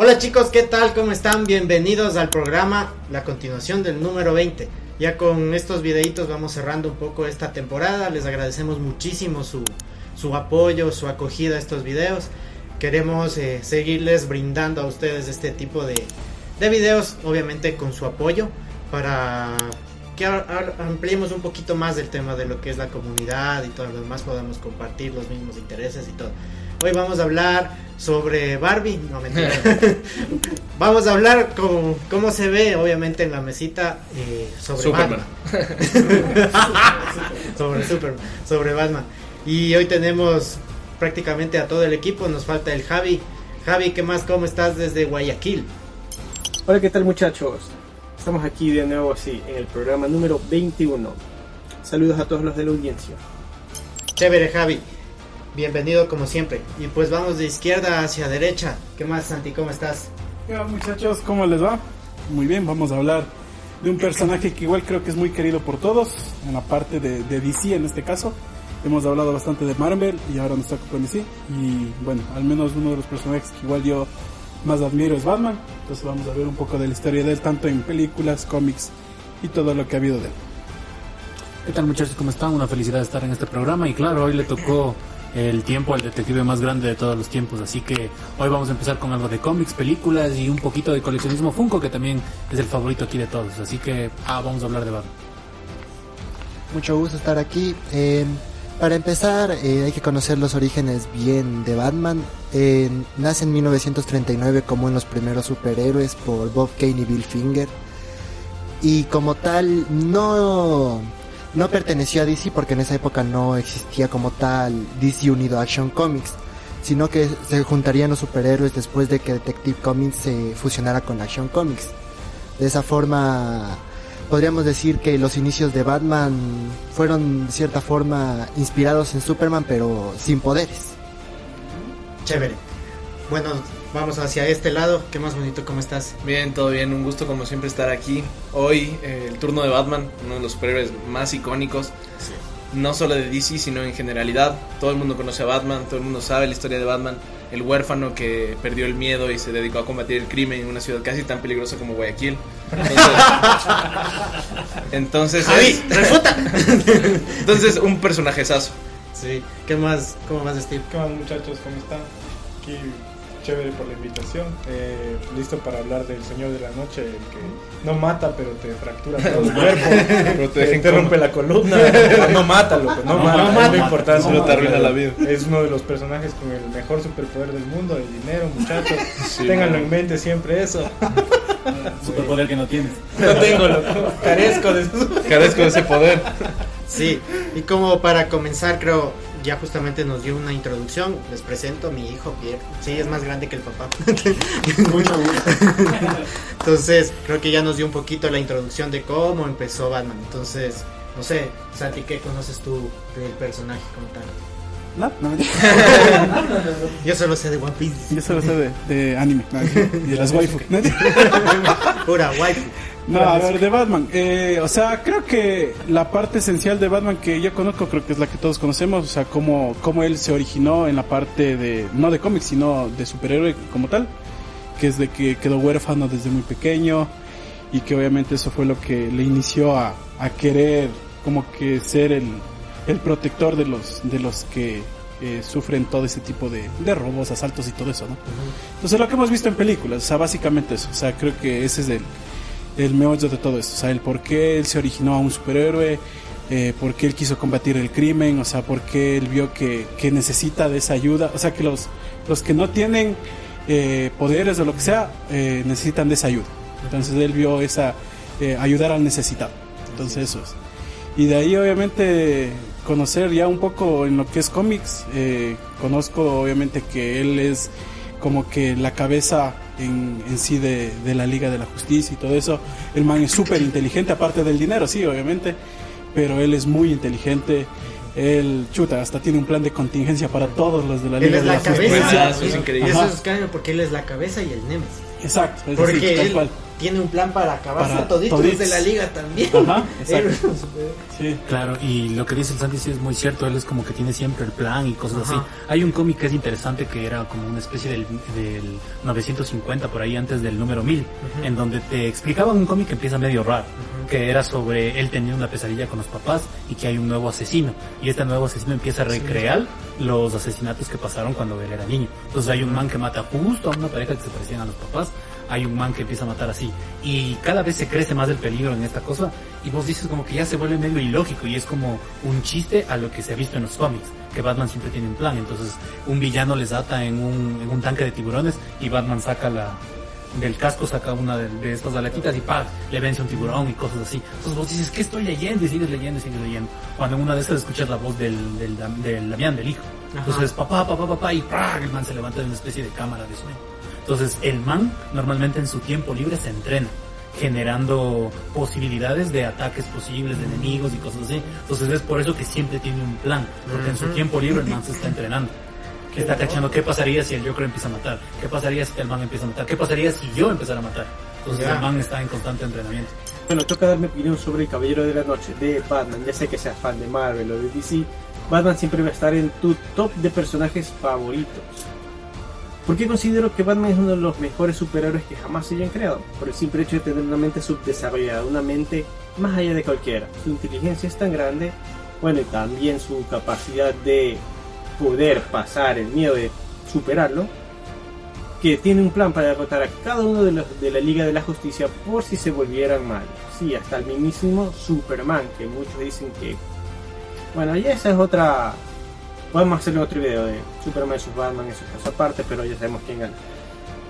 Hola chicos, ¿qué tal? ¿Cómo están? Bienvenidos al programa, la continuación del número 20. Ya con estos videitos vamos cerrando un poco esta temporada. Les agradecemos muchísimo su, su apoyo, su acogida a estos videos. Queremos eh, seguirles brindando a ustedes este tipo de, de videos, obviamente con su apoyo, para que ampliemos un poquito más del tema de lo que es la comunidad y todo lo demás, podamos compartir los mismos intereses y todo. Hoy vamos a hablar sobre Barbie. No, mentira. vamos a hablar con cómo se ve, obviamente, en la mesita eh, sobre Superman. Batman. sobre Superman, sobre Batman. Y hoy tenemos prácticamente a todo el equipo. Nos falta el Javi. Javi, ¿qué más? ¿Cómo estás desde Guayaquil? Hola, ¿qué tal muchachos? Estamos aquí de nuevo así en el programa número 21. Saludos a todos los de la audiencia. Chévere, Javi. Bienvenido como siempre. Y pues vamos de izquierda hacia derecha. ¿Qué más, Santi? ¿Cómo estás? Hola muchachos, ¿cómo les va? Muy bien, vamos a hablar de un personaje que igual creo que es muy querido por todos, en la parte de, de DC en este caso. Hemos hablado bastante de Marvel y ahora nos toca con DC. Y bueno, al menos uno de los personajes que igual yo más admiro es Batman. Entonces vamos a ver un poco de la historia de él, tanto en películas, cómics y todo lo que ha habido de él. ¿Qué tal muchachos? ¿Cómo están? Una felicidad de estar en este programa y claro, hoy le tocó el tiempo al detective más grande de todos los tiempos, así que hoy vamos a empezar con algo de cómics, películas y un poquito de coleccionismo Funko, que también es el favorito aquí de todos, así que ah, vamos a hablar de Batman. Mucho gusto estar aquí. Eh, para empezar, eh, hay que conocer los orígenes bien de Batman. Eh, nace en 1939 como en los primeros superhéroes por Bob Kane y Bill Finger. Y como tal, no, no perteneció a DC porque en esa época no existía como tal DC unido a Action Comics, sino que se juntarían los superhéroes después de que Detective Comics se fusionara con Action Comics. De esa forma, podríamos decir que los inicios de Batman fueron de cierta forma inspirados en Superman, pero sin poderes. Chévere. Bueno, vamos hacia este lado. ¿Qué más bonito? ¿Cómo estás? Bien, todo bien. Un gusto como siempre estar aquí. Hoy eh, el turno de Batman, uno de los superhéroes más icónicos. No solo de DC, sino en generalidad. Todo el mundo conoce a Batman, todo el mundo sabe la historia de Batman. El huérfano que perdió el miedo y se dedicó a combatir el crimen en una ciudad casi tan peligrosa como Guayaquil. Entonces, entonces es- refuta. entonces un personajezazo. sí. ¿Qué más? ¿Cómo más, Steve? ¿Qué más muchachos? ¿Cómo están? Aquí chévere por la invitación. Eh, listo para hablar del Señor de la Noche, el que no mata pero te fractura todo el cuerpo, Pero te te, deja te rompe la columna. No, mata, loco, no, mata. no es mata. lo importante. Te arruina la vida. Es uno de los personajes con el mejor superpoder del mundo, el dinero, muchachos. Ténganlo en mente siempre eso. Superpoder que no tienes. No tengo, loco. Carezco de. Carezco de ese poder. Sí. Y como para comenzar, creo, ya justamente nos dio una introducción. Les presento a mi hijo Pierre. Sí, es más grande que el papá. Mucho gusto. Entonces, creo que ya nos dio un poquito la introducción de cómo empezó Batman. Entonces, no sé, Santi, ¿qué conoces tú del personaje como tal? No, no me Yo solo sé de One Piece. Yo solo sé de, de anime y de las waifu. Pura waifu. No, a ver, de Batman. Eh, o sea, creo que la parte esencial de Batman que yo conozco, creo que es la que todos conocemos. O sea, cómo, cómo él se originó en la parte de, no de cómics, sino de superhéroe como tal. Que es de que quedó huérfano desde muy pequeño. Y que obviamente eso fue lo que le inició a, a querer como que ser el, el protector de los, de los que eh, sufren todo ese tipo de, de robos, asaltos y todo eso, ¿no? Entonces lo que hemos visto en películas, o sea, básicamente eso. O sea, creo que ese es el, el meollo de todo esto. O sea, el por qué él se originó a un superhéroe, eh, por qué él quiso combatir el crimen, o sea, por qué él vio que, que necesita de esa ayuda. O sea, que los, los que no tienen eh, poderes o lo que sea, eh, necesitan de esa ayuda. Entonces él vio esa, ayudar al necesitado. Entonces eso es. Y de ahí obviamente conocer ya un poco en lo que es cómics. conozco obviamente que él es como que la cabeza en, en sí de, de la Liga de la Justicia y todo eso. El man es súper inteligente, aparte del dinero, sí, obviamente, pero él es muy inteligente. Él, chuta, hasta tiene un plan de contingencia para todos los de la Él Liga es de la la Justicia. cabeza. Ah, eso es increíble. Eso es porque él es la cabeza y el Nemesis. Exacto, es Porque decir, tal él cual. Tiene un plan para acabarse Para toditos los toditos. de la liga también. Ajá, exacto. Sí. Claro, y lo que dice el Santi sí es muy cierto, él es como que tiene siempre el plan y cosas Ajá. así. Hay un cómic que es interesante que era como una especie del, del 950 por ahí antes del número 1000, en donde te explicaban un cómic que empieza medio raro, que era sobre él teniendo una pesadilla con los papás y que hay un nuevo asesino, y este nuevo asesino empieza a recrear los asesinatos que pasaron cuando él era niño. Entonces hay un man que mata justo a una pareja que se parecían a los papás, hay un man que empieza a matar así, y cada vez se crece más el peligro en esta cosa, y vos dices como que ya se vuelve medio ilógico y es como un chiste a lo que se ha visto en los cómics, que Batman siempre tiene un plan, entonces un villano les ata en un, en un tanque de tiburones y Batman saca la del casco saca una de, de estas aletitas y ¡pam! le vence un tiburón y cosas así. Entonces vos dices, ¿qué estoy leyendo? Y sigues leyendo y sigues leyendo. Cuando en una de estas escuchas la voz del, del, Dam- del Damián, del hijo. Entonces, papá, papá, papá, y ¡prag! el man se levanta de una especie de cámara de sueño. Entonces, el man normalmente en su tiempo libre se entrena generando posibilidades de ataques posibles de enemigos y cosas así. Entonces es por eso que siempre tiene un plan, porque en su tiempo libre el man se está entrenando. Está cachando qué pasaría si el Joker empieza a matar, qué pasaría si el man empieza a matar, qué pasaría si yo empezara a matar. Entonces el man está en constante entrenamiento. Bueno, toca dar mi opinión sobre el Caballero de la Noche de Batman. Ya sé que seas fan de Marvel o de DC, Batman siempre va a estar en tu top de personajes favoritos. Porque considero que Batman es uno de los mejores superhéroes que jamás se hayan creado, por el simple hecho de tener una mente subdesarrollada, una mente más allá de cualquiera. Su inteligencia es tan grande, bueno, y también su capacidad de poder pasar el miedo de superarlo, que tiene un plan para derrotar a cada uno de la Liga de la Justicia por si se volvieran mal. Sí, hasta el mismísimo Superman, que muchos dicen que... Bueno, ya esa es otra... Podemos hacerle otro video de Superman vs Batman, eso es caso aparte, pero ya sabemos quién gana.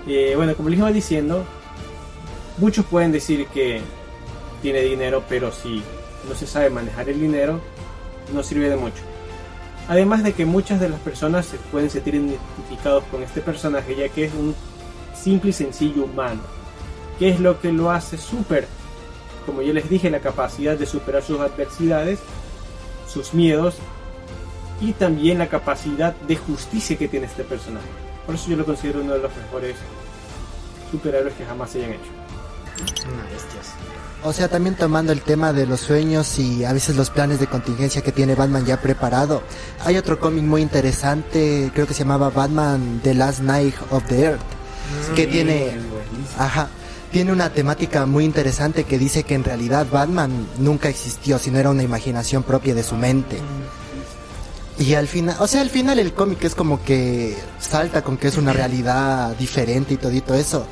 Eh, bueno, como les iba diciendo, muchos pueden decir que tiene dinero, pero si no se sabe manejar el dinero, no sirve de mucho. Además de que muchas de las personas se pueden sentir identificados con este personaje, ya que es un simple y sencillo humano. ¿Qué es lo que lo hace súper? Como ya les dije, la capacidad de superar sus adversidades, sus miedos y también la capacidad de justicia que tiene este personaje. Por eso yo lo considero uno de los mejores superhéroes que jamás se hayan hecho. Una bestia. O sea, también tomando el tema de los sueños y a veces los planes de contingencia que tiene Batman ya preparado. Hay otro cómic muy interesante, creo que se llamaba Batman The Last Night of the Earth, que tiene, ajá, tiene una temática muy interesante que dice que en realidad Batman nunca existió, sino era una imaginación propia de su mente. Y al final, o sea, al final el cómic es como que salta con que es una realidad diferente y todito eso.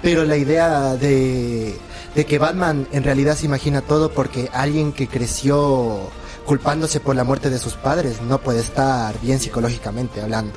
Pero la idea de, de que Batman en realidad se imagina todo porque alguien que creció culpándose por la muerte de sus padres no puede estar bien psicológicamente hablando.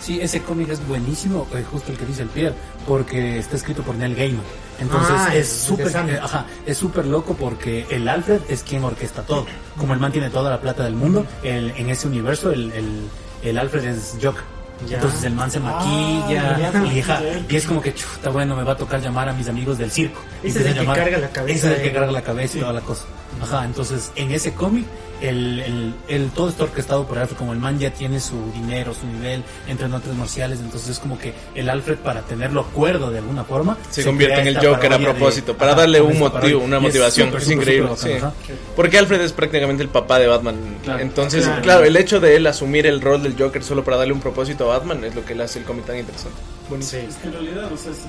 Sí, ese cómic es buenísimo, eh, justo el que dice el Pierre, porque está escrito por Neil Gaiman. Entonces Ah, es súper eh, es súper loco porque el Alfred es quien orquesta todo. Como el man tiene toda la plata del mundo, el, en ese universo el, el, el Alfred es Joker. Ya. Entonces el man se maquilla y, ajá, y es como que chuta, bueno, me va a tocar llamar a mis amigos del circo. Y Ese es el que llamar- carga la cabeza Ese es el que carga la cabeza y toda la cosa. Ajá, entonces en ese cómic el, el, el- todo está orquestado por Alfred, como el man ya tiene su dinero, su nivel, entre artes marciales, entonces es como que el Alfred para tenerlo acuerdo de alguna forma Se convierte crea en el Joker a parodia de- propósito, para darle un motivo, parodia. una Y es motivación. súper, Es increíble, súper sí. bacán. Porque Alfred es prácticamente el papá de Batman. Claro. Entonces, Claro. claro. el hecho de él asumir el rol del Joker solo para darle un propósito a Batman es lo que le hace el cómic tan interesante. Sí. Es que en realidad, o sea, sí,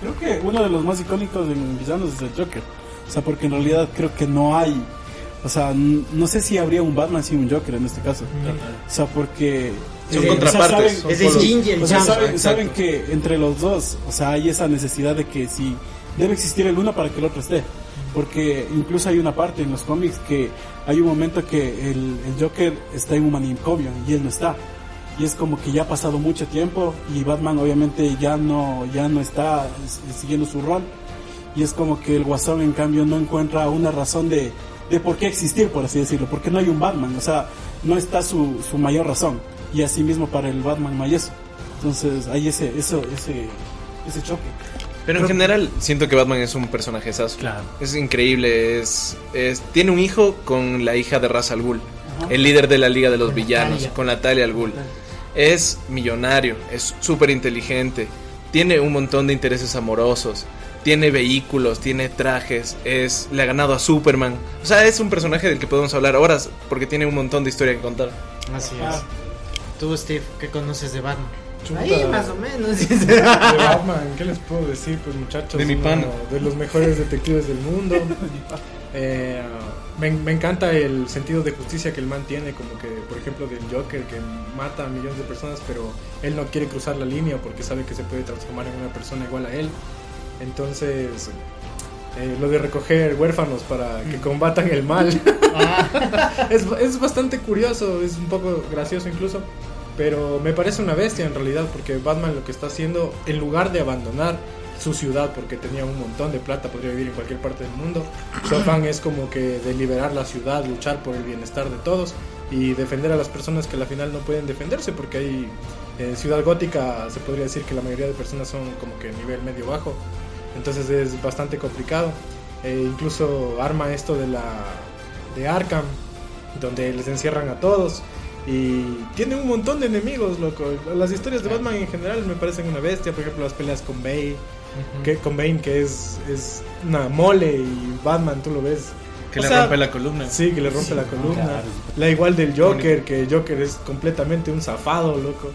creo que uno de los más icónicos en villanos es el Joker. O sea, porque en realidad creo que no hay, o sea, n- no sé si habría un Batman sin un Joker en este caso. O sea, porque... Son eh, contrapartes. saben- Es el yin y el o sea, saben, saben que entre los dos, o sea, hay esa necesidad de que si debe existir el uno para que el otro esté. Porque incluso hay una parte en los cómics que hay un momento que el, el Joker está en un manicomio y él no está. Y es como que ya ha pasado mucho tiempo y Batman obviamente ya no, ya no está s- siguiendo su rol. Y es como que el Guasón en cambio no encuentra una razón de, de por qué existir, por así decirlo. Porque no hay un Batman, o sea, no está su, su mayor razón. Y así mismo para el Batman no hay eso. Entonces hay ese, eso, ese, ese choque. Pero en general siento que Batman es un personaje Claro. Es increíble, es, es tiene un hijo con la hija de Ra's al Ghul, el líder de la Liga de los Con Villanos, Natalia. con Natalia al Ghul. Es millonario, es súper inteligente, tiene un montón de intereses amorosos, tiene vehículos, tiene trajes, es le ha ganado a Superman. O sea, es un personaje del que podemos hablar horas porque tiene un montón de historia que contar. Así es. Tú, Steve, ¿qué conoces de Batman? Chuta. Ahí, más o menos. De Batman, ¿qué les puedo decir? Pues muchachos, De mi pana. de los mejores detectives del mundo. Eh, me, me encanta el sentido de justicia que el man tiene, como que, por ejemplo, del Joker que mata a millones de personas, pero él no quiere cruzar la línea porque sabe que se puede transformar en una persona igual a él. Entonces, eh, lo de recoger huérfanos para que combatan el mal. es, es bastante curioso, es un poco gracioso incluso. Pero me parece una bestia en realidad, porque Batman lo que está haciendo, en lugar de abandonar su ciudad, porque tenía un montón de plata, podría vivir en cualquier parte del mundo, su afán es como que de liberar la ciudad, luchar por el bienestar de todos y defender a las personas que al final no pueden defenderse, porque hay en Ciudad Gótica se podría decir que la mayoría de personas son como que nivel medio bajo, entonces es bastante complicado. E incluso arma esto de la de Arkham, donde les encierran a todos. Y tiene un montón de enemigos, loco. Las historias de Batman en general me parecen una bestia. Por ejemplo, las peleas con Bane, que, con Bane, que es, es una mole. Y Batman, tú lo ves. Que O le sea, rompe la columna. Sí, que le rompe la columna. claro. La igual del Joker, que Joker es completamente un zafado, loco.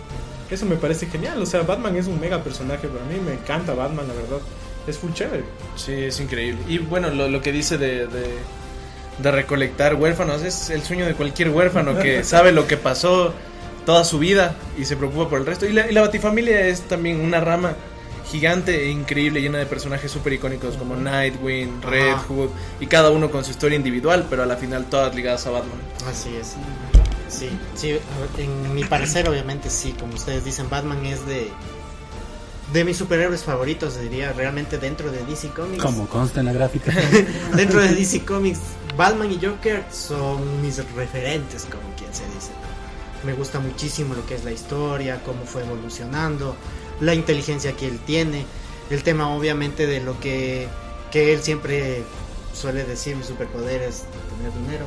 Eso me parece genial. O sea, Batman es un mega personaje para mí. Me encanta Batman, la verdad. Es full chévere. Sí, es increíble. Y bueno, lo, lo que dice de, de, de recolectar huérfanos es el sueño de cualquier huérfano que sabe lo que pasó toda su vida y se preocupa por el resto. Y la, y la Batifamilia es también una rama gigante e increíble, llena de personajes súper icónicos como Nightwing, Red. Hood, y cada uno con su historia individual, pero a la final todas ligadas a Batman. Así es. Sí, sí, en mi parecer obviamente sí, como ustedes dicen, Batman es de de mis superhéroes favoritos, diría, realmente dentro de DC Comics. Como consta en la gráfica. Dentro de DC Comics, Batman y Joker son mis referentes, como quien se dice. Me gusta muchísimo lo que es la historia, cómo fue evolucionando, la inteligencia que él tiene, el tema obviamente de lo que, que él siempre suele decir, mi superpoder es tener dinero,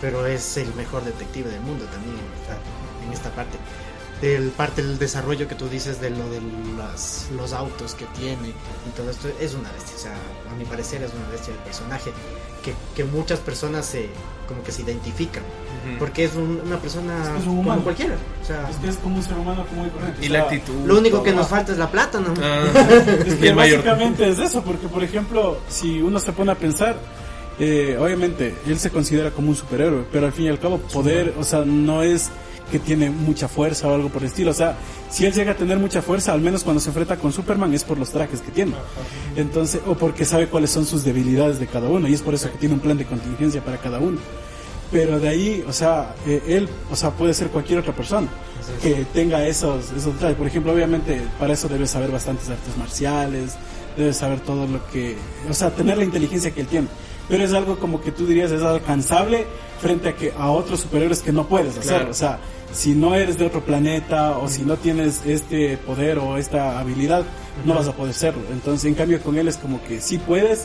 pero es el mejor detective del mundo también en esta, en esta parte. El parte del desarrollo que tú dices de lo de las, los autos que tiene y todo esto es una bestia, o sea, a mi parecer es una bestia de personaje que, que muchas personas se como que se identifican, porque es un- una persona Es que es un como humano. cualquiera, o sea, Es que es como un ser humano común y corriente. Y o la actitud. lo único que nos falta es la plata, ¿no? Ah, Es que el mayor. básicamente es eso, porque por ejemplo, si uno se pone a pensar, eh, obviamente él se considera como un superhéroe, pero al fin y al cabo poder, o sea, no es que tiene mucha fuerza o algo por el estilo, o sea, si él llega a tener mucha fuerza, al menos cuando se enfrenta con Superman es por los trajes que tiene, entonces, o porque sabe cuáles son sus debilidades de cada uno, y es por eso que tiene un plan de contingencia para cada uno. Pero de ahí, o sea, eh, él, o sea, puede ser cualquier otra persona que tenga esos, esos trajes. Por ejemplo, obviamente, para eso debes saber bastantes artes marciales, debes saber todo lo que, o sea, tener la inteligencia que él tiene. Pero es algo como que tú dirías es alcanzable frente a que a otros superhéroes que no puedes hacer. Claro. O sea, si no eres de otro planeta o si no tienes este poder o esta habilidad, no vas a poder serlo. Entonces, en cambio, con él es como que sí puedes,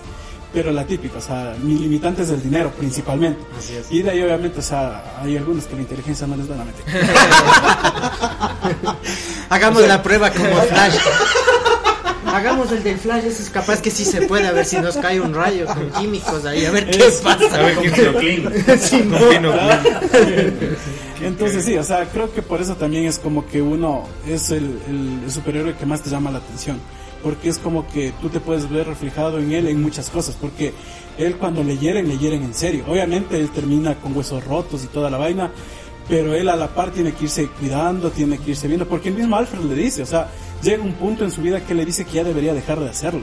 pero la típica, o sea, mi limitante es el dinero principalmente. Así es. Y de ahí obviamente, o sea, hay algunos que la inteligencia no les da la mente. Hagamos la prueba como Flash. Hagamos el del Flash, ese es capaz que sí se puede, a ver si nos cae un rayo con químicos ahí, a ver qué Es- pasa. A ver quién se lo clean. Sí, no. Entonces sí, o sea, creo que por eso también es como que uno es el, el- el superhéroe que más te llama la atención. Porque es como que tú te puedes ver reflejado en él en muchas cosas. Porque él cuando le hieren, le hieren en serio. Obviamente él termina con huesos rotos y toda la vaina. Pero él a la par tiene que irse cuidando, tiene que irse viendo. Porque el mismo Alfred le dice, o sea, llega un punto en su vida que le dice que ya debería dejar de hacerlo.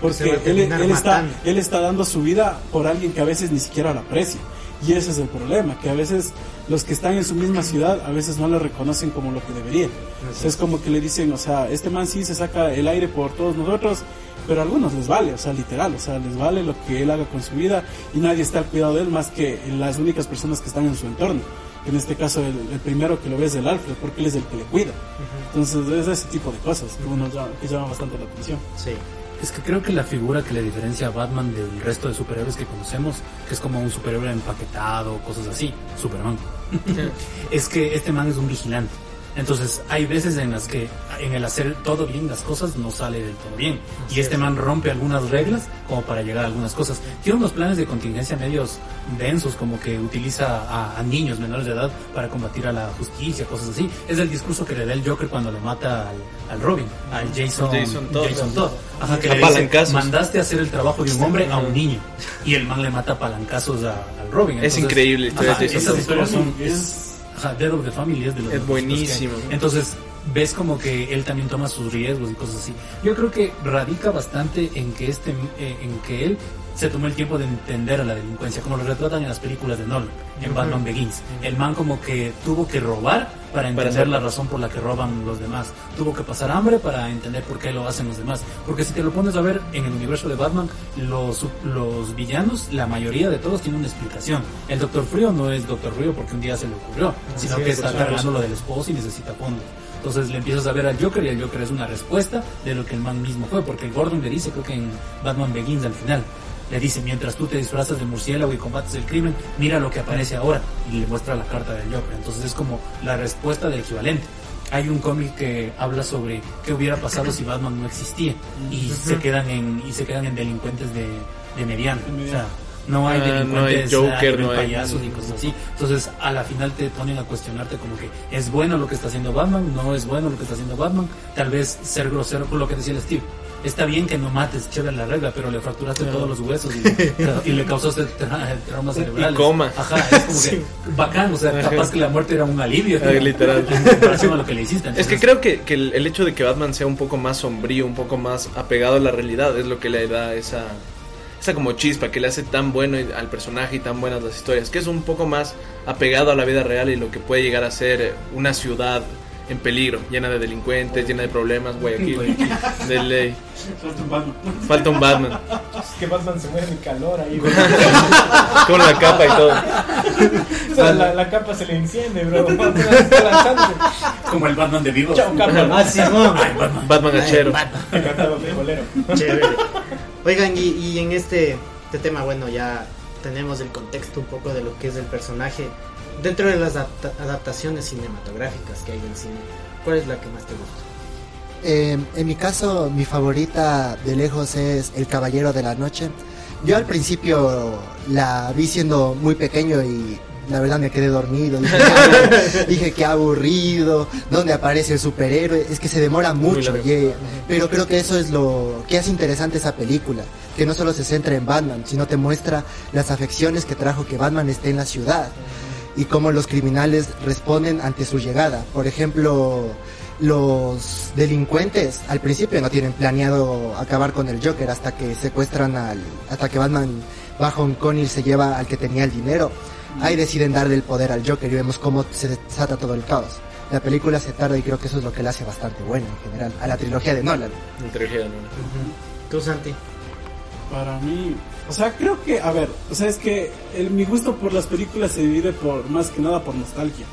Porque él, terminar él está, él está dando su vida por alguien que a veces ni siquiera lo aprecia. Y ese es el problema, que a veces los que están en su misma ciudad a veces no le reconocen como lo que deberían. Es como que le dicen, o sea, este man sí se saca el aire por todos nosotros, pero a algunos les vale, o sea, literal, o sea, les vale lo que él haga con su vida y nadie está al cuidado de él más que las únicas personas que están en su entorno. Que en este caso el, el primero que lo ve es el Alfred, porque él es el que le cuida. Entonces es ese tipo de cosas que uno llama, que llama bastante la atención. Sí. Es que creo que la figura que le diferencia a Batman del resto de superhéroes que conocemos, que es como un superhéroe empaquetado, cosas así, Superman, es que este man es un vigilante. Entonces hay veces en las que en el hacer todo bien las cosas no sale del todo bien. y este man rompe algunas reglas como para llegar a algunas cosas. Tiene unos planes de contingencia medios densos, como que utiliza a, a niños menores de edad para combatir a la justicia, cosas así. Es el discurso que le da el Joker cuando le mata al, al Robin, al Jason, Jason Todd. Jason Todd. Ajá, que le dice, mandaste a hacer el trabajo de un hombre a un niño. Y el man le mata a palancazos a- al Robin. Es increíble ajá, Esas historias son... Es- Dead of the Family es de los Es que- buenísimo. Entonces, ves como que él también toma sus riesgos y cosas así. Yo creo que radica bastante en que este eh, en que él se tomó el tiempo de entender a la delincuencia, como lo retratan en las películas de Nolan, en Batman Begins. El man como que tuvo que robar para entender la razón por la que roban los demás. Tuvo que pasar hambre para entender por qué lo hacen los demás. Porque si te lo pones a ver en el universo de Batman, los, los villanos, la mayoría de todos tienen una explicación. El Doctor Frío no es Doctor Frío porque un día se le ocurrió, sino que es, está supuesto. cargando lo del esposo y necesita fondos. Entonces le empiezas a ver al Joker y el Joker es una respuesta de lo que el man mismo fue, porque Gordon le dice, creo que en Batman Begins al final, le dice, mientras tú te disfrazas de murciélago y combates el crimen, mira lo que aparece ahora y le muestra la carta del Joker. Entonces es como la respuesta del equivalente. Hay un cómic que habla sobre qué hubiera pasado si Batman no existía y se quedan en y se quedan en delincuentes de, de mediano. O sea, no hay Ah, no hay delincuentes, Joker, no hay- payasos y cosas así. Entonces, a la final te ponen a cuestionarte como que es bueno lo que está haciendo Batman, no es bueno lo que está haciendo Batman. Tal vez ser grosero con lo que decía el Steve. Está bien que no mates, chévere la regla, pero le fracturaste todos los huesos y, y le causaste tra- traumas cerebrales. coma. Ajá, es como que bacán, o sea, capaz que la muerte era un alivio. Literal. En comparación a lo que le hiciste. Es que Entonces, creo que, que el, hecho de que Batman sea un poco más sombrío, un poco más apegado a la realidad, es lo que le da esa, esa como chispa, que le hace tan bueno al personaje y tan buenas las historias, que es un poco más apegado a la vida real y lo que puede llegar a ser una ciudad en peligro, llena de delincuentes, llena de problemas, Guayaquil, de ley. Falta un Batman, Es que Batman se muere de calor ahí, bro. con la capa y todo. O sea, la, la capa se le enciende, bro. Batman está lanzándose. como el Batman de vivo. Chao, capa. Ah, Simón. Batman hachero. Que cantaba frijolero. Chévere. Oigan, y, y en este, este tema, bueno, ya tenemos el contexto un poco de lo que es el personaje. Dentro de las adapta- adaptaciones cinematográficas que hay del cine, ¿cuál es la que más te gusta? Eh, en mi caso, mi favorita de lejos es El Caballero de la Noche. Yo al principio la vi siendo muy pequeño y la verdad me quedé dormido. Dije, "Qué- dije que aburrido, ¿dónde aparece el superhéroe? Es que se demora mucho. largo. y- pero creo que eso es lo que hace interesante esa película. Que no solo se centra en Batman, sino te muestra las afecciones que trajo que Batman esté en la ciudad y cómo los criminales responden ante su llegada. Por ejemplo, los delincuentes al principio no tienen planeado acabar con el Joker hasta que secuestran al, hasta que Batman va a Hong Kong y se lleva al que tenía el dinero. Ahí deciden darle el poder al Joker y vemos cómo se desata todo el caos. La película se tarda y creo que eso es lo que le hace bastante buena en general a la trilogía de Nolan. En trilogía, ¿no? ¿Tú, Santi? Para mí, o sea, creo que, a ver, o sea, es que el- mi gusto por las películas se divide por más que nada por nostalgia.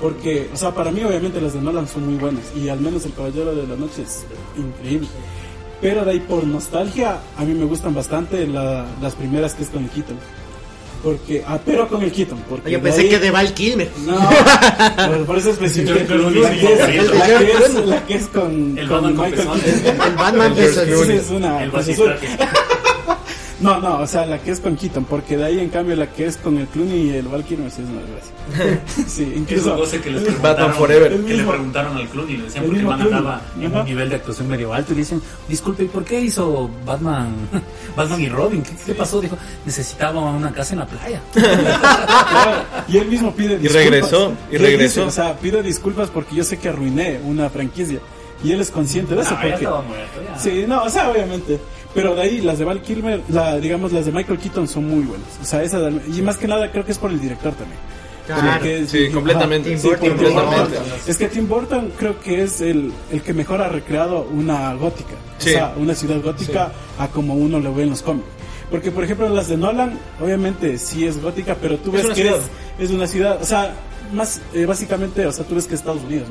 Porque, o sea, para mí obviamente las de Nolan son muy buenas y al menos El Caballero de la Noche es increíble. Pero de ahí por nostalgia, a mí me gustan bastante la- las primeras que es con el Keaton. Porque, ah, pero con el Keaton. Porque Yo de pensé ahí- que de Val Kilmer. No, por- por eso Clooney, La es- la que es- la que es con, El con Batman Michael. Keaton. De Sí, es una El. No, no, o sea, la que es con Keaton, porque de ahí en cambio la que es con el Clooney y el Val Kilmer sí es una desgracia. Sí, Que es incluso goce que les Batman preguntaron, Forever. que le mismo. preguntaron al Clooney, le decían por qué el mismo man Clooney. andaba en Ajá. un nivel de actuación medio alto y le dicen, disculpe, ¿y por qué hizo Batman, Batman y Robin? ¿Qué, qué pasó? Dijo, necesitaba una casa en la playa. Claro, y él mismo pide disculpas. regresó, y regresó. dice, o sea, pide disculpas porque yo sé que arruiné una franquicia. Y él es consciente de eso. Ah, ya porque... estaba muerto, ya. Sí, no, o sea, obviamente. Pero de ahí las de Val Kilmer, la, digamos las de Michael Keaton son muy buenas. O sea, esa y más que nada creo que es por el director también. Claro. Sí, completamente. Sí, Burton, completamente. Es que Tim Burton creo que es el, el que mejor ha recreado una gótica. Sí. O sea, una ciudad gótica a como uno lo ve en los cómics. Porque, por ejemplo, las de Nolan, obviamente sí es gótica, pero tú Es ves que es, es una ciudad, o sea, más eh, básicamente, o sea, tú ves que es Estados Unidos.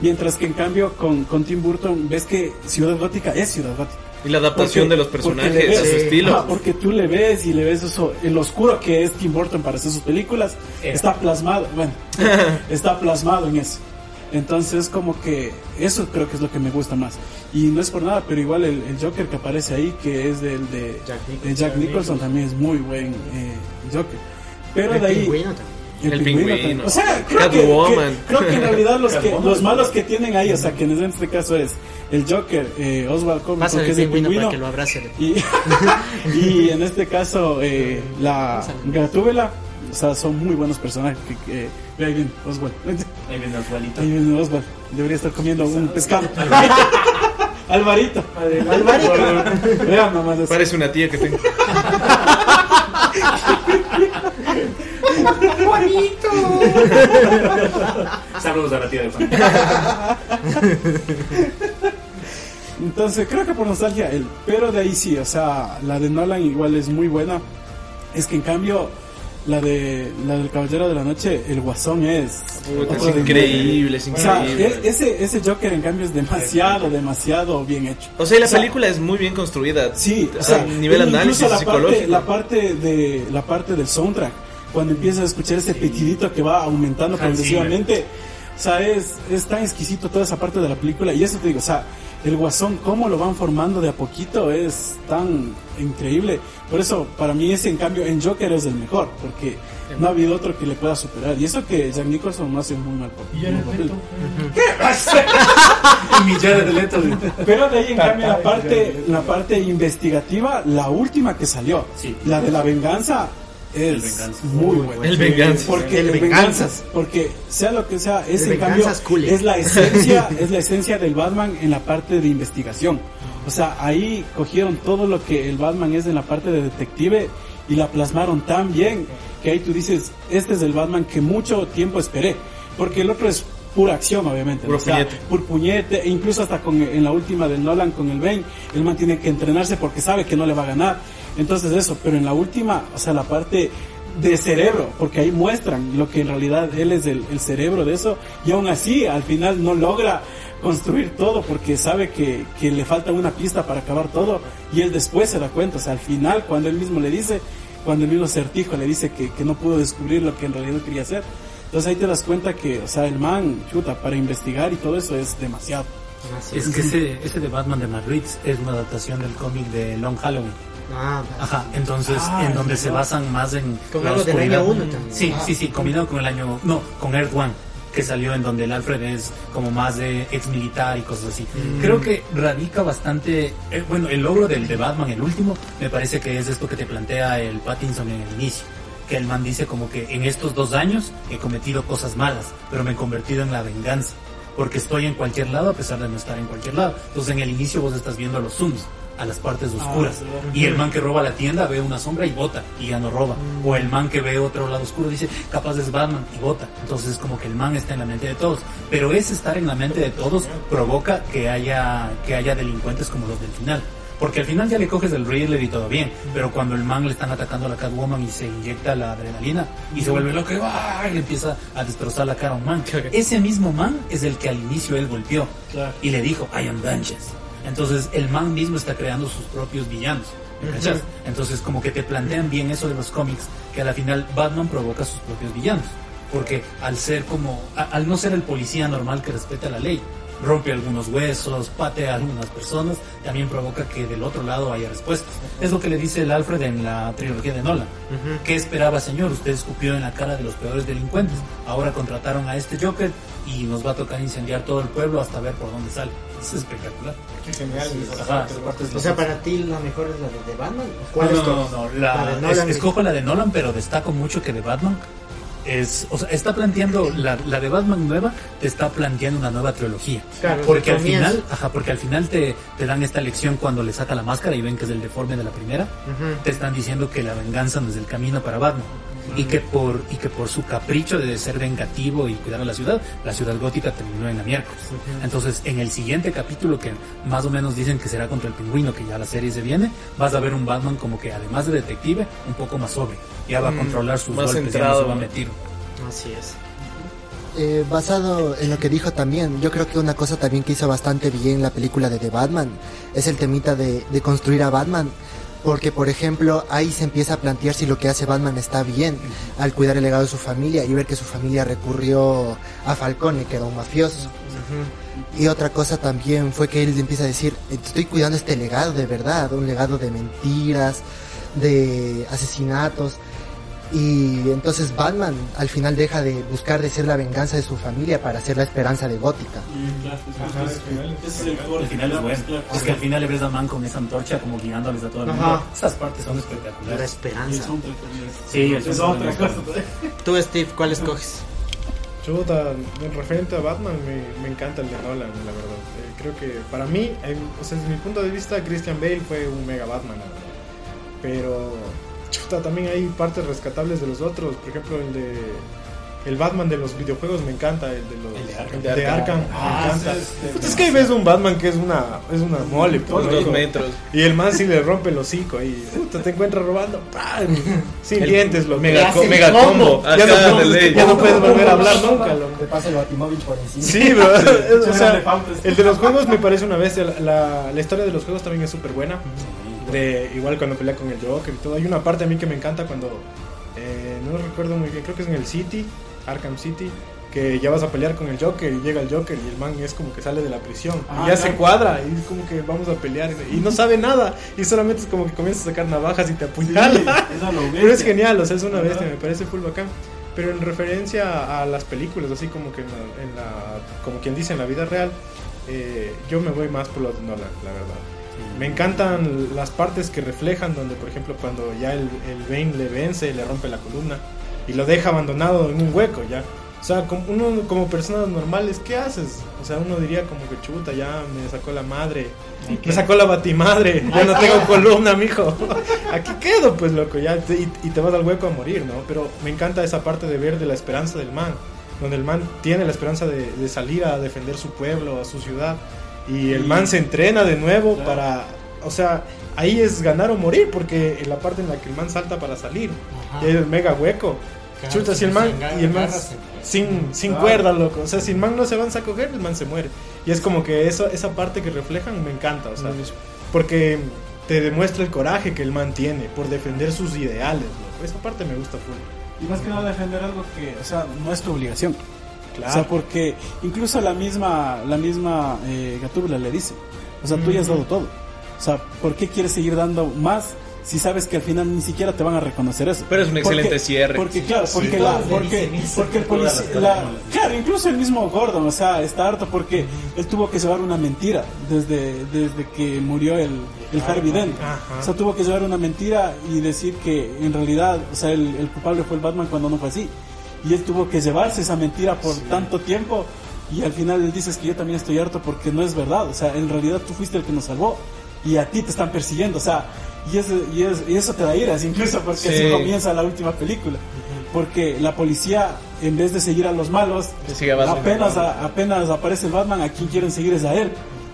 Mientras que en cambio con, con Tim Burton ves que Ciudad Gótica es Ciudad Gótica. Y la adaptación Porque- de los personajes ves- a su estilo. Porque tú le ves y le ves eso, el oscuro que es Tim Burton para hacer sus películas, está plasmado, bueno, está plasmado en eso. Entonces como que eso creo que es lo que me gusta más. Y no es por nada, pero igual el, el Joker que aparece ahí, que es del de Jack de Nicholson. Jack Nicholson, también es muy buen eh, Joker. Pero de ahí... también. El pingüino. O sea, creo que, creo que en realidad los, que, los malos que tienen ahí, o sea, que en este caso es el Joker, eh, Oswald Pasa que el es el pingüino que lo abrace. y, y en este caso eh, la Gatúbela, o sea, son muy buenos personajes. Que, que, ve ahí viene Oswald. Ahí viene Osvalito. Ahí viene Oswald. Debería estar comiendo un pescado. Alvarito. Alvarito. Vean nomás. Parece una tía que tengo. Saludos a la tía de Juan. Entonces creo que por nostalgia él, pero de ahí sí, o sea, la de Nolan igual es muy buena. Es que en cambio la de la del Caballero de la Noche, el Guasón es Puta, es increíble, es O sea, increíble. e- ese ese Joker en cambio es demasiado, demasiado bien hecho. O sea, y la o sea, película es muy bien construida. Sí, o a sea, nivel incluso análisis la parte, psicológico. la parte de la parte del soundtrack, cuando empiezas a escuchar ese petidito que va aumentando Hans progresivamente, o sea, es, es tan exquisito toda esa parte de la película y eso te digo, o sea, el guasón cómo lo van formando de a poquito es tan increíble. Por eso para mí ese en cambio en Joker es el mejor, porque no ha habido otro que le pueda superar. Y eso que Jack Nicholson no hace un muy mal papel. Y muy papel. Y millares de letras. Pero de ahí en cambio la parte, la parte investigativa, la última que salió, Sí. la de la venganza, El es venganza. muy buena. El venganza. Porque El el venganzas. venganzas, porque sea lo que sea, es El en cambio cool. es la esencia, es la esencia del Batman en la parte de investigación. O sea, ahí cogieron todo lo que el Batman es en la parte de detective y la plasmaron tan bien que ahí tú dices, este es el Batman que mucho tiempo esperé, porque el otro es pura acción, obviamente. Puro o sea, puñete. puñete, e incluso hasta con, en la última del Nolan con el Bane, el man tiene que entrenarse porque sabe que no le va a ganar. Entonces eso, pero en la última, o sea, la parte de cerebro, porque ahí muestran lo que en realidad él es el, el cerebro de eso, y aún así al final no logra construir todo porque sabe que, que le falta una pista para acabar todo, y él después se da cuenta, o sea, al final cuando él mismo le dice, cuando el mismo certijo le dice que, que no pudo descubrir lo que en realidad quería hacer, entonces ahí te das cuenta que, o sea, el man, chuta, para investigar y todo eso es demasiado. Así Es que ese, ese de Batman de Matt Reeves es una adaptación del cómic de Long Halloween. Ah, Ajá, entonces Ah, en donde se basan más en Con la algo del año uno también. Sí, sí, sí, combinado con el año, no, con Earth One, que salió en donde el Alfred es como más de ex militar y cosas así. Mm. Creo que radica bastante, eh, bueno, el logro del de Batman, el último, me parece que es esto que te plantea el Pattinson en el inicio. Que el man dice como que en estos dos años he cometido cosas malas, pero me he convertido en la venganza. Porque estoy en cualquier lado a pesar de no estar en cualquier lado. Entonces en el inicio vos estás viendo los zooms, a las partes oscuras. y el man que roba la tienda ve una sombra y bota y ya no roba. O el man que ve otro lado oscuro dice, capaz es Batman y bota. Entonces es como que el man está en la mente de todos. Pero ese estar en la mente de todos provoca que haya, que haya delincuentes como los del final. Porque al final ya le coges el Riddler y todo bien, pero cuando el man le están atacando a la Catwoman y se inyecta la adrenalina y se vuelve loco y, ¡ah! y le empieza a destrozar la cara a un man. Ese mismo man es el que al inicio él golpeó y le dijo, I am vengeance. Entonces el man mismo está creando sus propios villanos. ¿me cachas? Entonces como que te plantean bien eso de los cómics, que a la final Batman provoca sus propios villanos. Porque al ser como, a- al no ser el policía normal que respeta la ley, rompe algunos huesos, patea a algunas personas, también provoca que del otro lado haya respuestas. Es lo que le dice el Alfred en la trilogía de Nolan. ¿Qué esperaba, señor? Usted escupió en la cara de los peores delincuentes. Ahora contrataron a este Joker y nos va a tocar incendiar todo el pueblo hasta ver por dónde sale. Es espectacular. Qué genial. Ajá. O sea, para ti la mejor es la de, Batman. ¿o ¿Cuál no, es no, no, no, la- La de es- Nolan. escojo la de Nolan, pero destaco mucho que de Batman es, o sea, está planteando la, la de Batman nueva, te está planteando una nueva trilogía. Claro, porque al final, ajá, porque al final te, te dan esta lección cuando le saca la máscara y ven que es el deforme de la primera. Te están diciendo que la venganza no es el camino para Batman. Y que por y que por su capricho de ser vengativo y cuidar a la ciudad, la ciudad gótica terminó en la miércoles. Entonces, en el siguiente capítulo que más o menos dicen que será contra el pingüino, que ya la serie se viene, vas a ver un Batman como que además de detective, un poco más sobrio. Ya va a Mm, controlar sus más golpes, ya no se va a meter. Así es. Eh, basado en lo que dijo también, yo creo que una cosa también que hizo bastante bien la película de The Batman es el temita de, de construir a Batman. Porque, por ejemplo, ahí se empieza a plantear si lo que hace Batman está bien al cuidar el legado de su familia y ver que su familia recurrió a Falcone, que era un mafioso. Y otra cosa también fue que él empieza a decir, estoy cuidando este legado de verdad, un legado de mentiras, de asesinatos. Y entonces Batman al final deja de buscar de ser la venganza de su familia para ser la esperanza de Gótica. El final es bueno. Es que al final le ves a Man con esa antorcha como guiándoles a todo el mundo. Esas partes son La espectaculares. esperanza. Sí, Es otra cosa. Tú, Steve, ¿cuál escoges? Chuta, en referente a Batman me, me encanta el de Nolan, la verdad. Eh, creo que para mí, en- o sea, desde mi punto de vista, Christian Bale fue un mega Batman, la verdad. Pero, chuta, también hay partes rescatables de los otros. Por ejemplo, el de... El Batman de los videojuegos me encanta, el de los El de Arkham. el de Arkham, Ah, me encanta. Es que ahí ves un Batman que es una es una mole, pues, Dos loco. metros. Y el man sí le rompe el hocico y puta, te encuentra robando, ¡pam! sin El dientes, loco. Mega, co- mega combo. combo. ya, no ley. ya no puedes volver a hablar nunca, loco. Te pasa el batimóvil por encima. Sí, bro. o sea, el de los juegos me parece una bestia. La, la, la historia de los juegos también es súper buena. De, igual cuando pelea con el Joker y todo. Hay una parte a mí que me encanta cuando. eh, no recuerdo muy bien, creo que es en el City, Arkham City. Que ya vas a pelear con el Joker y llega el Joker y el man es como que sale de la prisión. Ah, y ya se cuadra y es como que vamos a pelear. Y no sabe nada. Y solamente es como que comienza a sacar navajas y te apuñala. Pero es genial, o sea, es una Ajá. bestia, me parece full bacán. Pero en referencia a las películas, así como que en la, en la- como quien dice en la vida real, eh, yo me voy más por los de Nolan, la verdad. Me encantan las partes que reflejan, donde por ejemplo cuando ya el, el Bane le vence, le rompe la columna y lo deja abandonado en un hueco ya. O sea, como uno como personas normales, ¿qué haces? O sea, uno diría como que chuta, ya me sacó la madre, me sacó la batimadre, ya no tengo columna, mijo. Aquí quedo, pues, loco, ya, te- y, y te vas al hueco a morir, ¿no? Pero me encanta esa parte de ver de la esperanza del man, donde el man tiene la esperanza de, de salir a defender su pueblo, a su ciudad, y el man se entrena de nuevo Claro. para, o sea, ahí es ganar o morir, porque en la parte en la que el man salta para salir, y hay el mega hueco. Chuta, si el man, y el man sin, sin Claro. cuerda, loco. O sea, si el man no se avanza a coger, el man se muere. Y es como que eso, esa parte que reflejan me encanta, o sea, porque te demuestra el coraje que el man tiene por defender sus ideales, loco. Esa parte me gusta full. Y más que nada defender algo que, o sea, no es tu obligación. Claro. O sea, porque incluso la misma, la misma eh, Gatúbela le dice, o sea, tú ya has dado todo. O sea, ¿por qué quieres seguir dando más si sabes que al final ni siquiera te van a reconocer eso? Pero es un Porque- excelente cierre. Porque claro, porque Sí. la, porque, porque el policía, la- claro, incluso el mismo Gordon, o sea, está harto porque él tuvo que llevar una mentira desde, desde que murió el, el Harvey Dent. Ajá. O sea, tuvo que llevar una mentira y decir que en realidad, o sea, el, el culpable fue el Batman cuando no fue así. Y él tuvo que llevarse esa mentira por tanto tiempo y al final él dices que yo también estoy harto porque no es verdad. O sea, en realidad tú fuiste el que nos salvó y a ti te están persiguiendo. O sea, y, es- y, es- y eso te da iras incluso porque Sí. así comienza la última película. Porque la policía, en vez de seguir a los malos, Le apenas, a- apenas aparece el Batman, a quien quieren seguir es a él.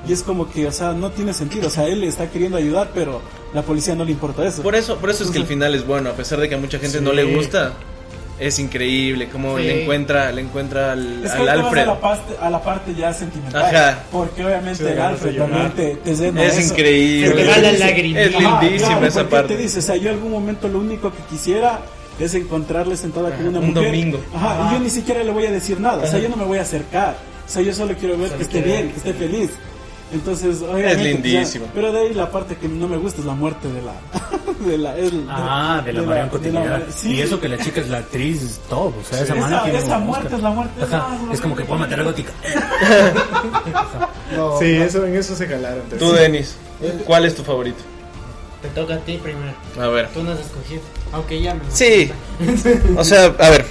Y es como que, o sea, no tiene sentido. O sea, él está queriendo ayudar, pero la policía no le importa eso. Por eso, por eso es que el final es bueno, a pesar de que a mucha gente Sí. no le gusta. Es increíble cómo Sí. le encuentra, le encuentra al, Es que al Alfred. A la, parte, a la parte ya sentimental. Ajá. Porque obviamente Sí, el Alfred también te, te llena Es eso. increíble. Te va la Dice- lagrimita. Es Ajá, lindísima claro, esa porque parte. te dice, o sea, yo en algún momento lo único que quisiera es encontrarle sentada con una un mujer. domingo. Ajá, y yo ni siquiera le voy a decir nada. O sea, yo no me voy a acercar. O sea, yo solo quiero ver que esté bien, que esté feliz. Entonces, obviamente, pues, lindísimo. ya- pero de ahí la parte que no me gusta es la muerte de la. De la Ah, de la Marion la- Cotillard. sí. Y eso que la chica es la actriz, es todo. O sea, esa Esa- mano tiene esa muerte Oscar. es la muerte. Ajá, no, es como que puedo matar a Gótica. No, Sí, eso, en eso se jalaron. Tú, Denis, ¿cuál es tu favorito? Te toca a ti primero. A ver. Tú no has escogido. Aunque ya me. Sí. O sea, a ver,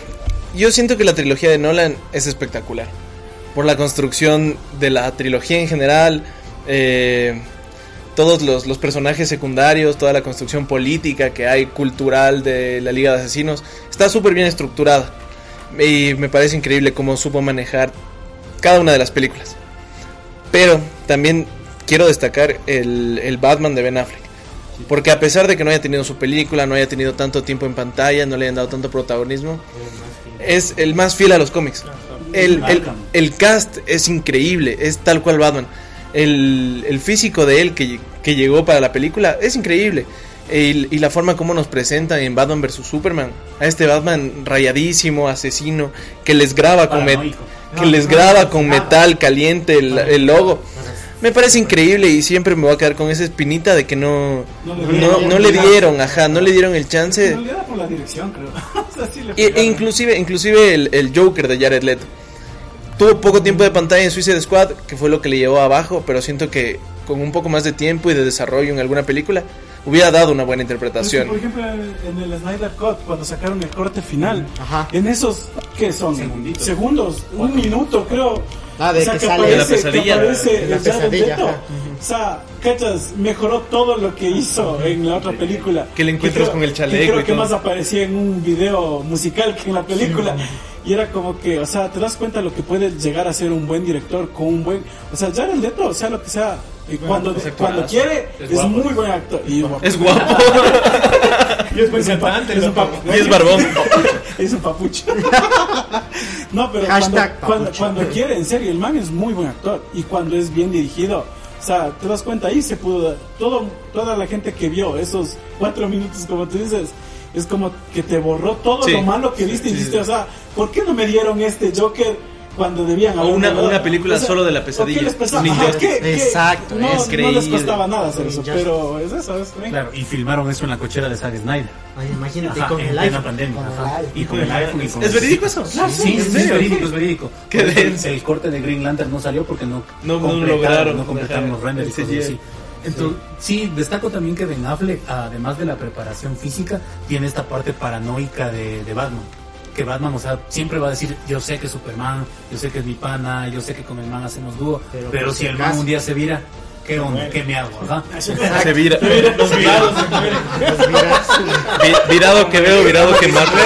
yo siento que la trilogía de Nolan es espectacular. Por la construcción de la trilogía en general, eh, todos los, los personajes secundarios, toda la construcción política que hay, cultural de la Liga de Asesinos, está súper bien estructurada. Y me parece increíble cómo supo manejar cada una de las películas. Pero también quiero destacar el, el Batman de Ben Affleck. Porque a pesar de que no haya tenido su película, no haya tenido tanto tiempo en pantalla, no le hayan dado tanto protagonismo, es el más fiel a los cómics. El, el, el cast es increíble, es tal cual Batman. El, el físico de él que, que llegó para la película es increíble. Y, y la forma como nos presentan en Batman vs. Superman, a este Batman rayadísimo, asesino, que les graba con, met- que les graba con metal caliente el, el logo. Me parece increíble y siempre me voy a quedar con esa espinita de que no, No le no, dieron no le dieron, ajá, no le dieron el chance. En realidad por la dirección, creo. O sea, sí le E, e pegaron. inclusive, inclusive el, el Joker de Jared Leto. Tuvo poco tiempo de pantalla en Suicide Squad, que fue lo que le llevó abajo, pero siento que con un poco más de tiempo y de desarrollo en alguna película, hubiera dado una buena Pero es que, interpretación. por ejemplo, en el Snyder Cut, cuando sacaron el corte final, Ajá. en esos, ¿qué son? Segunditos. Segundos, un minuto, creo. Ah, de o sea, que que, sale- aparece, De la pesadilla. que aparece la pesadilla, Leto. O sea, cachas, mejoró todo lo que hizo en la otra película. Que le encuentras creo- con el que chaleco creo y que todo. más aparecía en un video musical que en la película. Y era como que, o sea, te das cuenta lo que puede llegar a ser un buen director con un buen. O sea, Jared Leto, o sea, lo que sea. y cuando, es cuando quiere, Es es, muy buen actor. Y es guapo. Es guapo Y es buen cantante, Es un loco. papu- y es barbón. es un papucho. no, pero Hashtag cuando, cuando, papucho. cuando quiere, en serio, el man es muy buen actor. Y cuando es bien dirigido, o sea, te das cuenta, ahí se pudo. Todo, toda la gente que vio esos cuatro minutos, como tú dices, es como que te borró todo Sí. lo malo que viste y dijiste, o sea, ¿por qué no me dieron este Joker? Cuando debían O una- una película solo de la ¿por qué pesadilla. ¿qué- qué? Exacto, no, es no les costaba nada hacer eso, Injustice. pero es eso, es bien. Claro, y filmaron eso en la cochera de Zack Snyder. Ay, imagínate, Ajá, con en el iPhone. pandemia. Con el iPhone. Y con el iPhone y con ¿Es verídico eso? Sí, sí, ¿En sí, es verídico, es verídico. Qué denso. El corte de Green Lantern no salió porque no, No- no lograron no completaron los renders y el cosas así. Entonces, sí, destaco también que Ben Affleck, además de la preparación física, tiene esta parte paranoica de, de Batman. Que Batman, o sea, siempre va a decir, yo sé que es Superman, yo sé que es mi pana, yo sé que con el man hacemos dúo, Pero pero, por si el man un día se vira, ¿qué onda? ¿Qué me hago? Ajá. Se vira. Los virados se mueren. Vi- Virado que veo, virado que mato.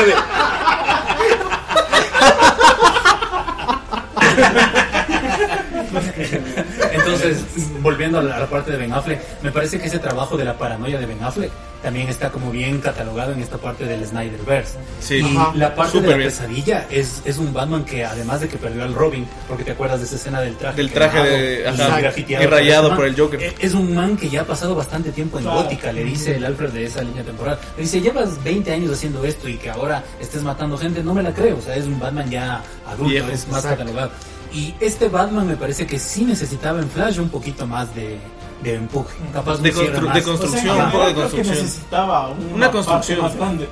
Entonces, volviendo a la, a la parte de Ben Affleck, me parece que ese trabajo de la paranoia de Ben Affleck también está como bien catalogado en esta parte del Snyderverse. Sí. y Ajá. la parte Súper de la bien. pesadilla es, es un Batman que además de que perdió al Robin, porque te acuerdas de esa escena del traje Del traje de- y ajá, grafiteado y rayado por man, el Joker. eh, Es un man que ya ha pasado bastante tiempo en Claro. Gótica, le dice el Alfred de esa línea temporal. Le dice, llevas 20 años haciendo esto y que ahora estés matando gente, no me la creo. O sea, es un Batman ya adulto, Viejo, es más exacto. catalogado. Y este Batman me parece que sí necesitaba en Flash un poquito más de, de empuje. Capaz De constru- de construcción, O sea, un poco de construcción. necesitaba una, Una construcción. parte más grande,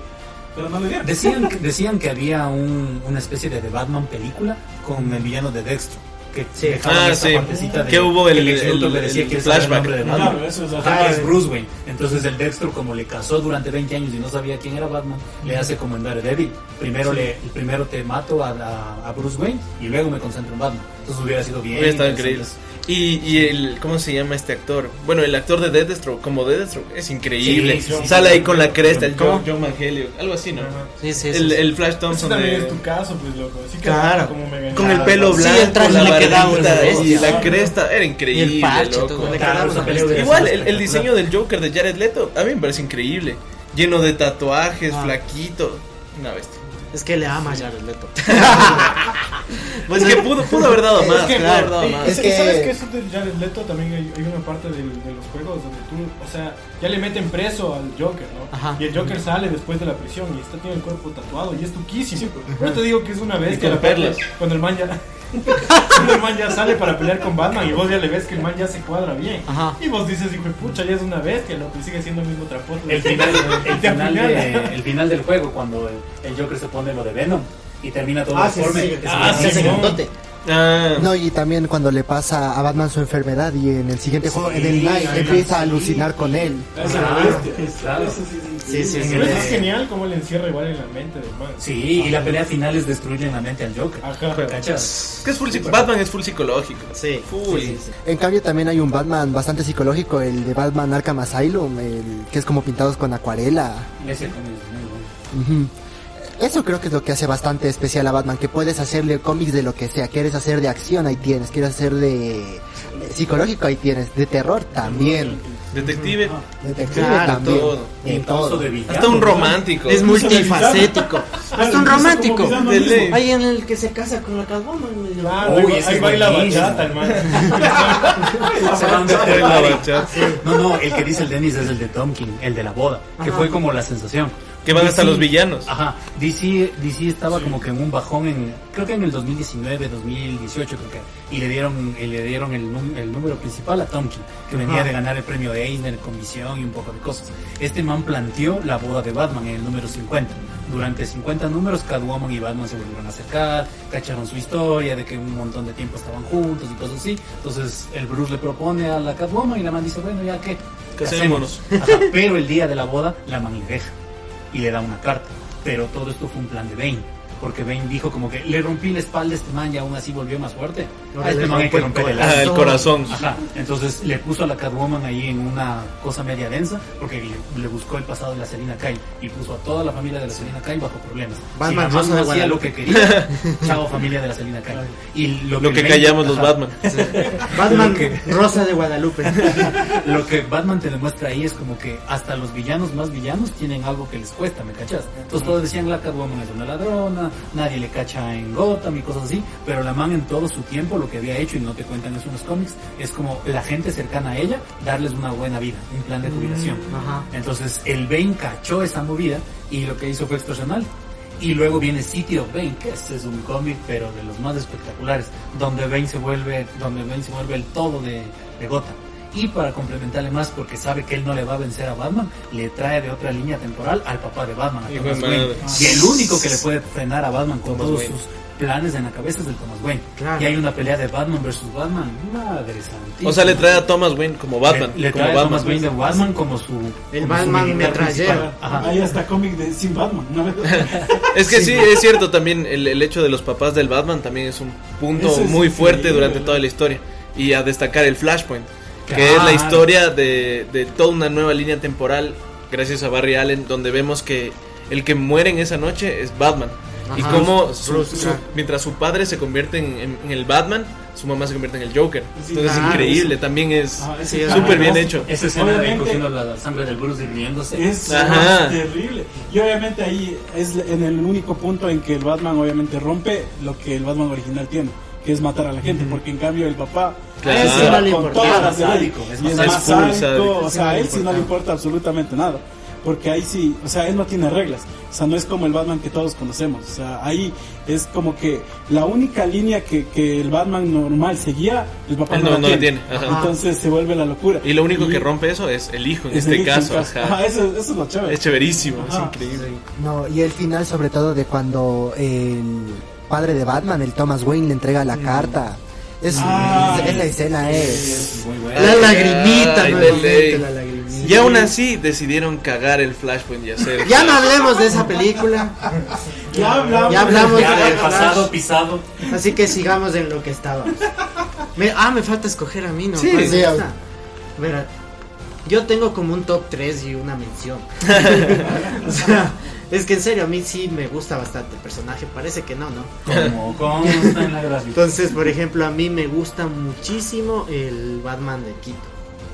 pero no. Decían, que- decían que había un- una especie de The Batman película con el villano de Dexter. Que Sí. dejaban Ah, esta sí. partecita de Que hubo el- Luthor el- le decía el que el flashback. nombre de Batman. Claro, eso es Ajá, ajá. es Bruce Wayne. Entonces el Dexter, como le casó durante 20 años y no sabía quién era Batman, le hace como en Daredevil. Primero, le, primero te mato a, a- a Bruce Wayne y luego me concentro en Batman. Entonces hubiera sido bien. Hubiera estado increíble. Y, y el, ¿cómo se llama este actor? Bueno, el actor de Deathstroke, como Deathstroke, es increíble. Sí, sí, sí. Sale ahí con la cresta, el ¿Cómo? John, John Mangelio, algo así, ¿no? Sí, sí, El, sí. el Flash Ese Thompson también de- es tu caso, pues loco. Sí que Claro. como mega con el pelo Sí, blanco, el traje la le quedaba barbita y la cresta, era increíble, Y el parche, loco. todo, le Claro. Igual, el, diseño del Joker de Jared Leto, a mí me parece increíble. Lleno de tatuajes, Ah. flaquito. Una bestia. Es que le ama a Jared Leto. Pues que pudo, pudo haber dado más, que, pudo haber claro, dado Sí, más. es y que- sabes que eso de Jared Leto también hay, hay una parte del- de, los juegos donde tú, o sea, ya le meten preso al Joker, ¿no? Ajá. Y el Joker sale después de la prisión y está tiene el cuerpo tatuado y es tuquísimo. Yo te digo que es una bestia la perlas. cuando el man ya cuando el man ya sale para pelear con Batman y vos ya le ves que el man ya se cuadra bien. Ajá. Y vos dices, hijo de pucha, ya es una bestia, lo que sigue siendo el mismo trapote. El final, el, final de- el final del juego, cuando el, el Joker se pone lo de Venom y termina todo Ah, sí, deforme. sí, Ah, sí. Ah, No, y también cuando le pasa a Batman su enfermedad y en el siguiente juego, en el Night, empieza a alucinar con él. Eso sí Sí. Pero es genial como le encierra igual en la mente del man. Sí, y la pelea final es destruirle en la mente al Joker. Ajá. ¿Cachas? Es que es full psico- Batman es full psicológico. Sí, Full. sí, sí, sí. En cambio también hay un Batman bastante psicológico, el de Batman Arkham Asylum, el que es como pintados con acuarela. Ese bueno. Ujú. Eso creo que es lo que hace bastante especial a Batman, que puedes hacerle cómics de lo que sea, quieres hacer de acción, ahí tienes, quieres hacer de psicológico, ahí tienes, de terror también, Detective, detective Claro, también, todo. de Incluso todo. de villano. hasta un romántico. Es multifacético. Hasta un romántico. Hay en el que se casa con la Catwoman. Claro, Uy, ahí, ese ahí es baila bachata, bachata. No, no, el que dice el Dennis es el de Tomkin, el de la boda, que Ajá. fue como la sensación. Que van hasta DC los villanos. Ajá, DC, DC estaba como que en un bajón en, creo que en el 2019, 2018 creo que, y le dieron, y le dieron el, num- el número principal a Tomkin, que venía de ganar el premio de Eisner con visión y un poco de cosas. Este man planteó la boda de Batman en el número 50. Durante 50 números, Catwoman y Batman se volvieron a acercar, cacharon su historia de que un montón de tiempo estaban juntos y cosas así. Entonces el Bruce le propone a la Catwoman y la man dice, bueno, ya que Casémonos. Ajá, pero el día de la boda, la man le deja y le da una carta. Pero todo esto fue un plan de Bane. Porque Bane dijo como que le rompí la espalda a este man y aún así volvió más fuerte. Ahora A este le man hay rompo que el romper el Ah, el alma. corazón. Ajá, entonces le puso a la Catwoman ahí en una cosa media densa porque le, le buscó el pasado de la Selina Kyle y puso a toda la familia de la Selina Kyle bajo problemas. Batman si Rosa no hacía lo que quería, chao familia de la Selina Kyle. Y lo, Lo que callamos los Batman. Batman que- Rosa de Guadalupe. Lo que Batman te demuestra ahí es como que hasta los villanos más villanos tienen algo que les cuesta, ¿me cachas? Entonces todos decían la Catwoman es una ladrona, nadie le cacha en Gotham y cosas así, pero la man en todo su tiempo lo que había hecho, y no te cuentan eso en los cómics, es como la gente cercana a ella, darles una buena vida, un plan de jubilación. Ajá. Entonces el Bane cachó esa movida y lo que hizo fue extorsional. Y luego viene City of Bane, que este es un cómic, pero de los más espectaculares, donde Bane se vuelve, donde Bane se vuelve el todo de, de Gotham. Y para complementarle más, porque sabe que él no le va a vencer a Batman, le trae de otra línea temporal al papá de Batman, a Thomas Wayne. Y el único que le puede frenar a Batman con Thomas todos Wayne. sus planes en la cabeza es el Thomas Wayne. Claro. Y hay una pelea de Batman versus Batman. Madre santísima. O sea, le trae a Thomas Wayne como Batman. Le, le como trae a. Thomas Wayne de Batman como su... El como Batman principal. Ajá. Hay hasta cómic de sin Batman. ¿no? Es que sí, es cierto también el, el hecho de los papás del Batman también es un punto Eso es muy fuerte durante toda la historia. Y a destacar el Flashpoint, que Claro. es la historia de, de toda una nueva línea temporal gracias a Barry Allen, donde vemos que el que muere en esa noche es Batman. Y Ajá. cómo su- su- mientras su padre se convierte en, en- en el Batman, su mamá se convierte en el Joker. Sí, Entonces es increíble, también es Ah, Sí, es súper bien hecho. Esa escena de cogiendo la sangre del Bruce hirviéndose. Es Ajá. terrible. Y obviamente ahí es en el único punto en que el Batman obviamente rompe lo que el Batman original tiene, que es matar a la gente, porque en cambio el papá Claro. él no le ley. Sádico, es Y más es sádico. más Es full sádico, sádico. o sea, a él Eso sí no le importa absolutamente nada. Porque ahí sí, o sea, él no tiene reglas. O sea, no es como el Batman que todos conocemos. O sea, ahí es como que la única línea que, que el Batman normal seguía, el papá Él no, no- la no la tiene. tiene, ajá. Entonces se vuelve la locura. Y lo único Y que rompe eso es el hijo en es este caso. en ajá. Ajá, eso, eso es lo chévere. Es chéverísimo, es increíble. No, y el final sobre todo de cuando el padre de Batman, el Thomas Wayne, le entrega la carta. Es, Ah, esa escena es... Es muy buena. La lagrimita, Ay, nuevamente, la lagrimita. Y aún así decidieron cagar el Flashpoint y hacer. Ya no hablemos de esa película, Ya hablamos. Ya hablamos Ya de del Flash. pasado pisado. así que sigamos en lo que estábamos. Me- ah, me falta escoger a mí, ¿no? Sí. ¿Cuál Sí? Mira, yo tengo como un top 3 y una mención. o sea, es que en serio, a mí sí me gusta bastante el personaje. Parece que no, ¿no? Como consta en la gráfica. Entonces, por ejemplo, a mí me gusta muchísimo el Batman de Quito.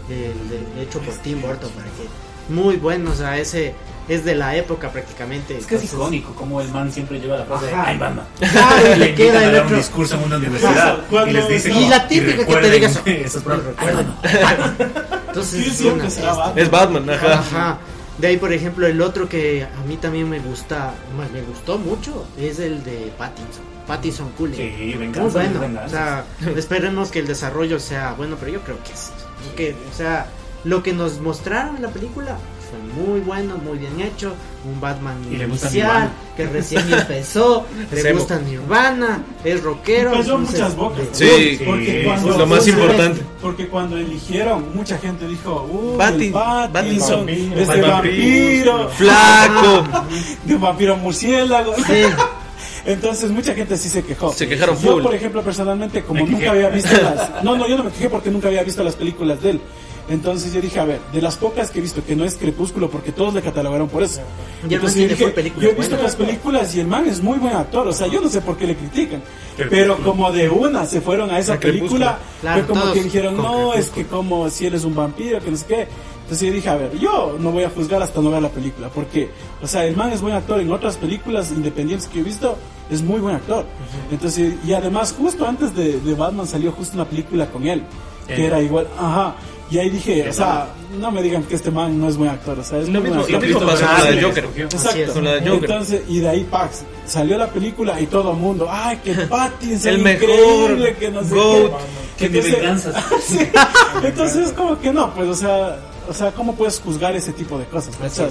El de- hecho por Tim Burton, para que. Muy bueno, o sea, ese es de la época prácticamente. Es que es icónico como el man siempre lleva la frase de Ajá. ¡Ay, Batman! Claro, y le queda el dar un otro. discurso en una universidad y les dice Y la típica que te diga eso. recuerden. Entonces, Sí, es será fiesta. Batman. Es Batman, ajá. Ajá. De ahí, por ejemplo, el otro que a mí también me gusta, más me gustó mucho, es el de Pattinson. Pattinson Cooling. Sí, Muy venganza, bueno. O sea, esperemos que el desarrollo sea bueno, pero yo creo que sí. Que, o sea, lo que nos mostraron en la película fue muy bueno, muy bien hecho, un Batman inicial, que recién empezó, le gusta Nirvana, es rockero. Cayó entonces, muchas bocas. Sí, porque sí, cuando, es lo más importante. Porque cuando eligieron, mucha gente dijo, uh, Bati- el Pattinson Pattinson. es de Vampiro. vampiro, Flaco. de vampiro murciélago. Sí, Entonces mucha gente sí se quejó. Se quejaron Yo, full. por ejemplo, personalmente, como Me nunca quejé. había visto las... No, no, yo no me quejé porque nunca había visto las películas de él. Entonces yo dije, a ver, de las pocas que he visto, que no es Crepúsculo, porque todos le catalogaron por eso. Y Entonces yo dije, yo he visto buenas. las películas y el man es muy buen actor, o sea, yo no sé por qué le critican. Pero como de una se fueron a esa película, Claro, fue como que dijeron, no, es que como si él es un vampiro, que no sé qué. Entonces yo dije, a ver, yo no voy a juzgar hasta no ver la película, porque, o sea, el man es buen actor en otras películas independientes que he visto, es muy buen actor. Entonces, y además, justo antes de, de Batman salió justo una película con él, que Eh. era igual, ajá. Y ahí dije, o sea, no me digan que este man no es buen actor, o sea, es Lo muy mismo, buen lo actor. mismo pasó con la de Joker. Así es. Con la de Joker. Entonces, y de ahí Pax, salió la película y todo el mundo, ay, que Pattinson El mejor, increíble, que no sé Goat. qué. Que Entonces- venganzas. Sí. Entonces, como que no, pues, o sea, o sea, ¿cómo puedes juzgar ese tipo de cosas? O sea,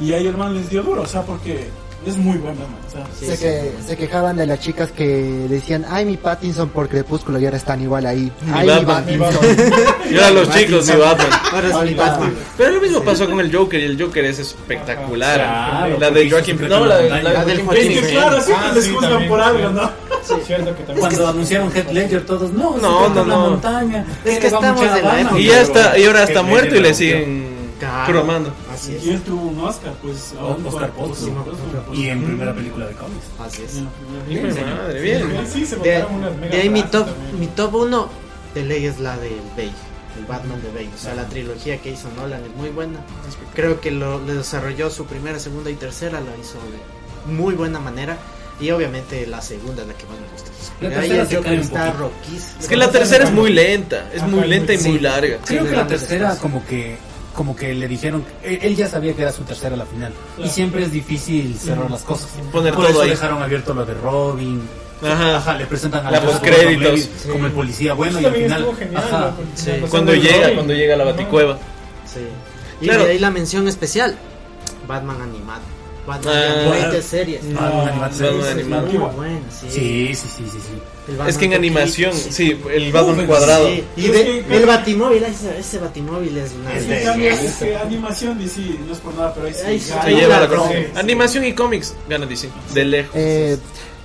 y ahí el man les dio duro, o sea, porque es muy buen man, o sea. Sí, se, sí. que, se quejaban de las chicas que decían, ay, mi Pattinson por Crepúsculo y ahora están igual ahí. Mi Ay, mi Batman. Pattinson. Y ahora los chicos y Batman. ahora es mi Batman. Pero lo mismo pasó con el Joker y el Joker es espectacular. Claro, la de Joaquin No, la, de- la La de del Joaquin Phoenix. claro, siempre Ah, les sí, juzgan por algo, ¿no? Cierto que también. Cuando anunciaron Heath Ledger, todos, no, No, no, en la no. montaña. Es que estamos en la Batman. época. Y ya está, y ahora está muerto y le siguen Claro. cromando. Así es. Y él tuvo un Oscar, pues. un Oscar por- Y en primera película de cómics. Así es. De madre, bien. Sí, se De, unas de ahí mi top, mi top 1 de ley es la del Bale, el Batman de Bale. O sea, la trilogía que hizo Nolan es muy buena. Creo que lo, lo desarrolló su primera, segunda y tercera, la hizo de muy buena manera. Y obviamente la segunda es la que más me gusta. La tercera se cae está. Es que la tercera es muy lenta, es muy lenta y muy larga. Creo que la tercera como que como que le dijeron, él, ya sabía que era su tercera la final y siempre es difícil cerrar las cosas. Poner Por todo eso ahí. dejaron abierto lo de Robin. Ajá. le presentan a La postcréditos. Gordon-Levitt como el policía bueno y al final. Sí. Cuando llega, Robin. cuando llega a la baticueva. Sí. Y Claro. de ahí la mención especial, Batman animado. Batman Ah. de 20 series. Batman animado. Es animado. Muy bueno, sí. Sí, sí, sí, sí, Es que en animación, sí, el Batman Uf, cuadrado. Sí, y Es de- que- el batimóvil, ese, ese batimóvil es una Sí, de- cambio, es que animación DC, no es por nada, pero ahí sí. Ahí ya- sí. Se lleva la. Sí. Animación y cómics, gana DC. De lejos. Eh,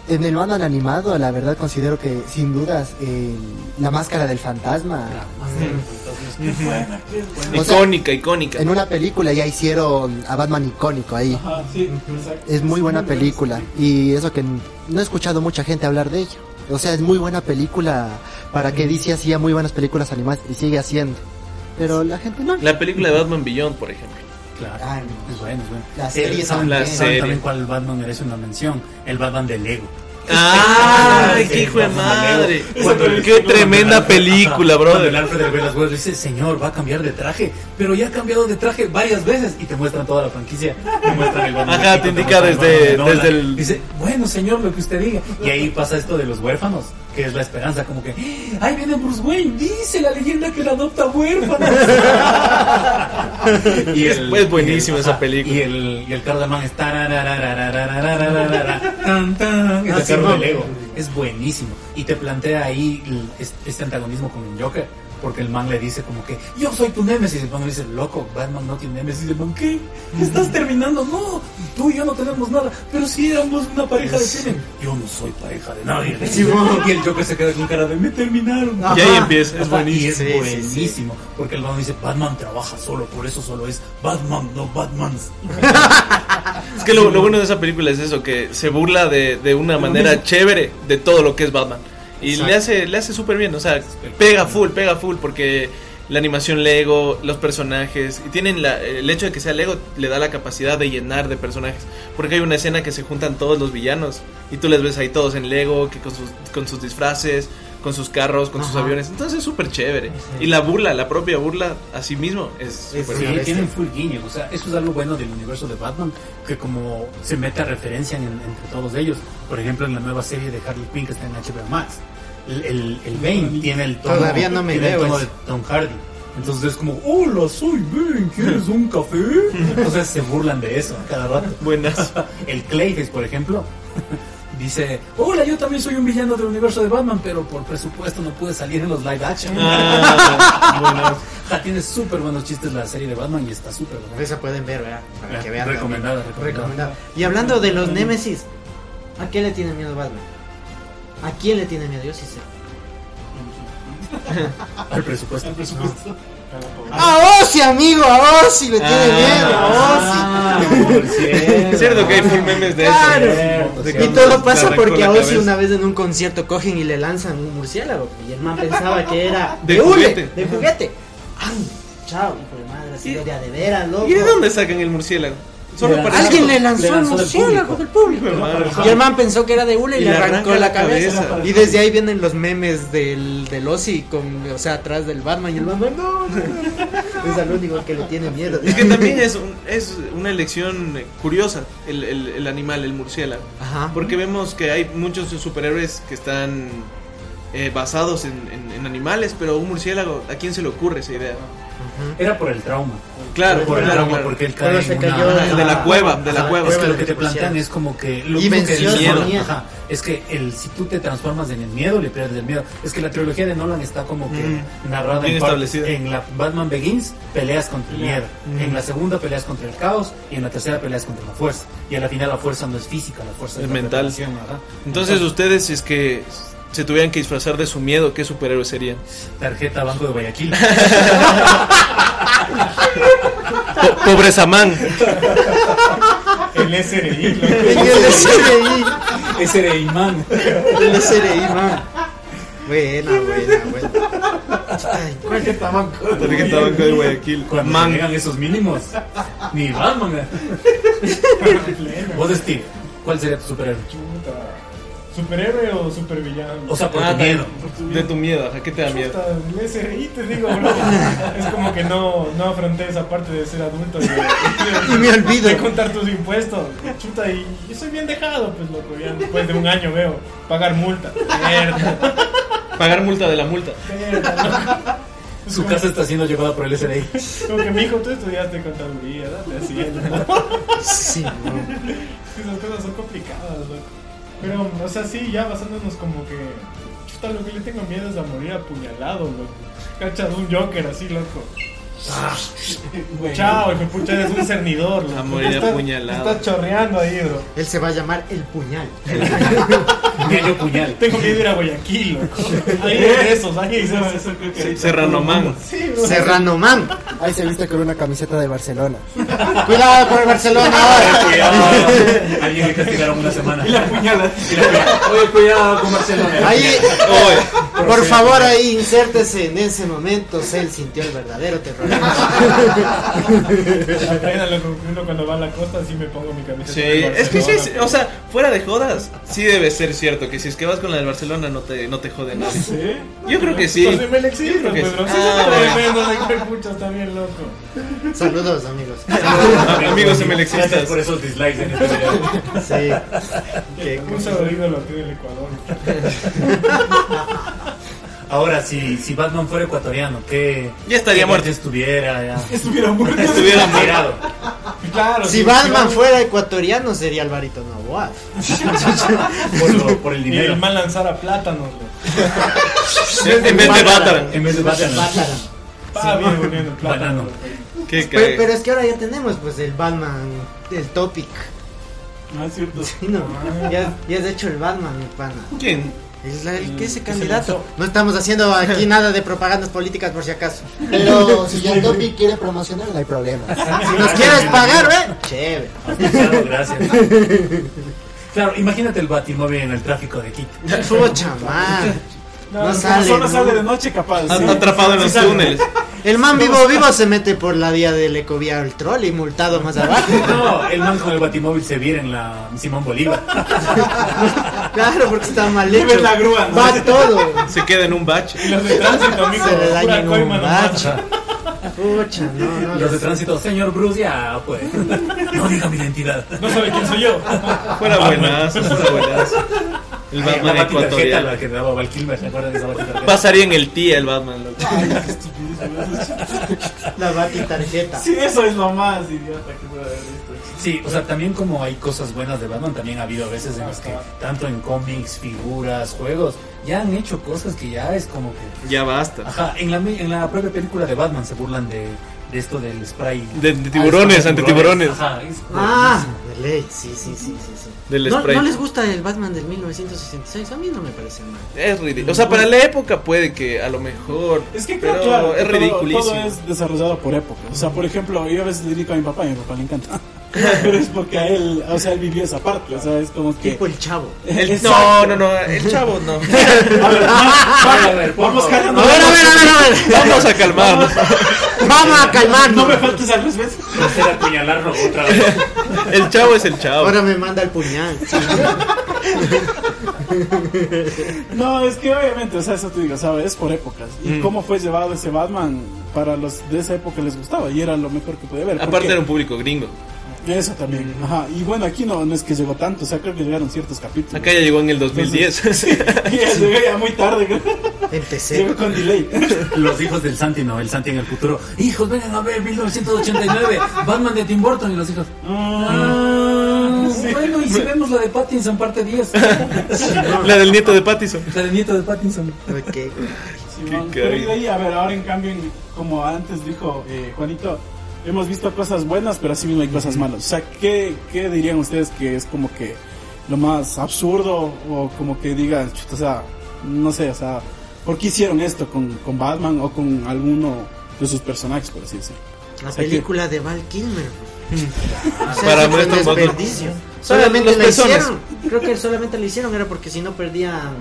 en el Batman animado, la verdad considero que sin dudas el- la máscara del fantasma. Sea, icónica, icónica. en una película ya hicieron a Batman icónico ahí. Ajá, sí, exacto. Es muy buena película y eso que no he escuchado mucha gente hablar de ella. O sea, es muy buena película para que DC hacía muy buenas películas animadas y sigue haciendo. Pero la gente no. La película de Batman Beyond, por ejemplo. Claro. Ah, no. Es bueno, es bueno. La Eh, serie ¿saben, La también. ¿saben serie. también cuál Batman merece una mención? El Batman de Lego. ¡Ah! ¡Qué hijo de madre! ¡Qué tremenda película, bro! El Alfred de las dice: Señor, va a cambiar de traje, pero ya ha cambiado de traje varias veces y te muestran toda la franquicia. Te muestran el Ajá, te indica desde, desde el. Dice: Bueno, señor, lo que usted diga. Y ahí pasa esto de los huérfanos que es la esperanza, como que, ahí viene Bruce Wayne, dice la leyenda que la adopta huérfana. y es buenísima esa película. Y el, y el Cardaman es tan, tan, es Ah, sí, no. Buenísimo. Y te plantea ahí este antagonismo con el Joker. Porque el man le dice como que yo soy tu némesis. Y el man le dice, loco, Batman no tiene némesis. Y el man, ¿qué? ¿Estás terminando? No, tú y yo no tenemos nada. Pero si éramos una pareja de crimen. Yo no soy pareja de nadie. y el Joker se queda con cara de, me terminaron. Y ahí empieza, es Ajá, Y buenísimo. es Sí, sí, buenísimo. Porque el man dice, Batman trabaja solo. Por eso solo es Batman, no Batmans. Es que lo, lo bueno de esa película es eso, que se burla de, de una manera chévere de todo lo que es Batman. Y le hace le hace súper bien, o sea, pega full, pega full, porque la animación Lego, los personajes, y tienen la, el hecho de que sea Lego le da la capacidad de llenar de personajes. Porque hay una escena que se juntan todos los villanos, y tú les ves ahí todos en Lego, que con sus, con sus disfraces, con sus carros, con sus Ajá. aviones. Entonces es súper chévere. Y la burla, la propia burla a sí mismo es súper Sí, tienen full guiños, o sea, eso es algo bueno del universo de Batman, que como se mete a referencia en- entre todos ellos, por ejemplo en la nueva serie de Harley Quinn que está en HBO Max, el, el, el Bane tiene el tono, Todavía no me tiene el veo tono ese. de Tom Hardy, Entonces es como, hola, soy Ben, ¿quieres un café? Entonces se burlan de eso cada rato. Buenas. El Clayface, por ejemplo, dice, hola, yo también soy un villano del universo de Batman, pero por presupuesto no pude salir en los live action. Ah, buenas. Ja, tiene súper buenos chistes la serie de Batman y está súper buena. Esa pueden ver, ¿verdad? Para que vean. Recomendada, recomendada. Y hablando de los Némesis, ¿a quién le tiene miedo Batman? ¿A quién le tiene miedo? Yo sí sé. Al presupuesto. ¡A Ozzy, amigo! ¡A Ozzy le tiene miedo! ¡A Es cierto que hay full memes de Claro. eso. De Ozzy! Y todo pasa porque a Ozzy una vez en un concierto cogen y le lanzan un murciélago. Y el man pensaba que era De hule, juguete. De juguete. ¡Ay! Chao, hijo de madre, así ¿Y- de de veras, loco. ¿Y de dónde sacan el murciélago? Solo para Alguien le lanzó del murciélago del público. Y el man pensó que era de hule y, Y le arrancó la la cabeza. cabeza. Y desde ahí vienen los memes del, del Ozzy, con, o sea, atrás del Batman. Y el Batman, no, no, no. Es al único que le tiene miedo. Es que también es, un- es una elección curiosa el, el- el animal, el murciélago. Ajá. Porque vemos que hay muchos superhéroes que están eh, basados en, en- en animales, pero un murciélago, ¿a quién se le ocurre esa idea? Era por el trauma. Claro, por el claro, trauma, claro. porque él cae se en cayó una- de la cueva, de la Ajá, cueva. Es que lo que te plantean es como que lo Y que el miedo. Ajá, es que el si tú te transformas en el miedo le pierdes el miedo. Es que la trilogía de Nolan está como que Mm. narrada Bien en establecida. En la Batman Begins peleas contra el miedo. Mm. En la segunda peleas contra el caos y en la tercera peleas contra la fuerza. Y a la final la fuerza no es física, la fuerza Es la mental. ajá. Entonces ustedes, si es que se tuvieran que disfrazar de su miedo, ¿qué superhéroe serían? tarjeta Banco de Guayaquil. Po- Pobre Samán. El SRI, el SRI. De imán. El SRI, man. Buena, buena, buena. Ay, ¿cuál que estaban con- Tarjeta Banco de Guayaquil. Cuando Man. llegan esos mínimos. Ni Batman. Vos, Steve, ¿cuál sería tu superhéroe? ¿Superhéroe o supervillano? O sea, por Ah, tu miedo. De tu miedo, ¿a qué te da miedo? El SRI te digo, bro. Es como que no, no afronté esa parte de ser adulto y, de, Y me olvido. de contar tus impuestos. Chuta, y yo soy bien dejado, pues loco. Ya después de un año veo pagar multa. Mierda, Pagar multa de la multa. mierda, Su como- casa está siendo llevada por el SRI. Como que mi hijo, tú estudiaste contaduría, date así. ¿no? Sí, no. Esas cosas son complicadas, loco. Pero, o sea, sí, ya basándonos como que. Chuta, lo que le tengo miedo es a morir apuñalado, loco. Cachas un Joker así, loco. Chao, de pucha, eres un cernidor. A morir Estás- apuñalado. Estás chorreando ahí, bro. Él se va a llamar el puñal. Medio puñal. Tengo de ir a Guayaquil, loco. Ahí de esos, ahí de esos. Serrano Man. Sí. Serrano Man. Ahí se viste con una camiseta de Barcelona. Cuidado con el Barcelona. Alguien le castigaron una semana. Y la puñalada. Y la puñalada. Oye, cuidado con Barcelona. Ahí, Oye, por favor, ahí insértese en ese momento. Él sintió el verdadero terror. Lo uno cuando va a la costa, así me pongo mi camiseta. Sí, es que sí, o sea, fuera de jodas, sí debe ser cierto que si es que vas con la del Barcelona no te, no te jode nadie. ¿Sí? Yo creo que sí. Pues sí me le exijo, Yo creo que sí. Ah, loco. Saludos, amigos. A- Amigos Gracias emelexistas. por esos dislikes en este video. Sí. Qué Un solo ídolo tiene el Ecuador. Ahora, si, si Batman fuera ecuatoriano, ¿qué? Ya estaría qué muerto. estuviera ya. Estuviera muerto. Estuviera muerto. Claro. Si sí, Batman fuera ecuatoriano, sería Alvarito Novoa. Por, lo- por el Y el dinero. man lanzara plátanos. En en vez de Bataran. En vez de Batman. Pa, bien poniendo el plátano. Qué Pero, cague. pero es que ahora ya tenemos pues el Batman, el topic. Ah, es cierto. Sí, no, ya, ya has hecho el Batman, mi pana. ¿Quién? Es la- el que ese se candidato. No estamos haciendo aquí nada de propagandas políticas por si acaso. Pero si ya Topi quiere promocionar, no hay problema. Si nos quieres pagar, ¿eh? Chévere. Claro, gracias. Claro, imagínate el Batimóvil en el tráfico de Quito. Pucha, man. No, No, sale. solo ¿no? sale de noche capaz. Sí. Atrapado en los túneles. El man vivo vivo se mete por la vía del ecovía al troll y multado más abajo. No, el man con el Batimóvil se vira en la Simón Bolívar. Claro, porque está mal hecho. ves la grúa, ¿no? Va todo. Se queda en un bache. Y los de tránsito, amigo. Se le daña en un bache. Pucha, no, no. Los de tránsito, señor Bruce, ya, pues. No diga mi identidad. No sabe quién soy yo. Fuera buenazo, fuera buenazo. El Ay, Batman la batitarjeta ecuatoriano. la que daba Val Kilmer, ¿se acuerdan de esa batitarjeta? Pasaría en el tía el Batman, loco. La bati tarjeta. Sí, eso es lo más idiota que puede haber visto. Sí, o sea, también como hay cosas buenas de Batman, también ha habido veces en las que, tanto en cómics, figuras, juegos, ya han hecho cosas que ya es como que... Ya basta. Ajá, en la, en la propia película de Batman se burlan de, de esto del spray. De- de tiburones, Ah, antitiburones. Ajá, es Ah, de ley. Sí, sí, sí, sí. sí. Del no, spray. ¿No les gusta el Batman del 1966? A mí no me parece mal. Es ridículo. O sea, para la época puede que a lo mejor. Es que pero claro, es que todo- ridiculísimo. Todo, es desarrollado por época. O sea, por ejemplo, yo a veces le digo a mi papá y a mi papá le encanta. Pero es porque a él, o sea, él vivió esa parte. O sea, es como que. Tipo el chavo. El- no, no, no, el chavo no. A ver, A ver, vamos por calando. A ver, a ver, a ver, a ver. Vamos a calmarnos. Vamos a calmarnos. No me faltes al respeto. No ser apuñalarlo otra vez. El chavo es el chavo. Ahora me manda el puñal. No, es que obviamente, o sea, eso te digo, ¿sabes? Es por épocas. Y Mm. cómo fue llevado ese Batman para los de esa época les gustaba y era lo mejor que podía haber. Aparte porque- era un público gringo. Eso también. Ajá. Y bueno, aquí no, no es que llegó tanto, o sea, creo que llegaron ciertos capítulos. Acá ya llegó en el 2010. Y ya llegó ya muy tarde. Empecé. Llegó con delay. Los hijos del Santi, no, el Santi en el futuro. Hijos, vengan a ver 1989, Batman de Tim Burton y los hijos. Ah, Bueno, y si vemos la de Pattinson, parte 10. La del nieto de Pattison. La del nieto de Pattinson. Ok. Simón. Qué Pero y de ahí, a ver, ahora en cambio, como antes dijo eh, Juanito, hemos visto cosas buenas, pero así mismo hay cosas malas. O sea, ¿qué, ¿qué dirían ustedes que es como que lo más absurdo o como que digan, o sea, no sé, o sea, ¿por qué hicieron esto con, con Batman o con alguno de sus personajes, por así decirlo? La O sea, que- película de Val Kilmer. O sea, Para fue un desperdicio. Solamente la pezones. hicieron. Creo que solamente la hicieron era porque si no perdían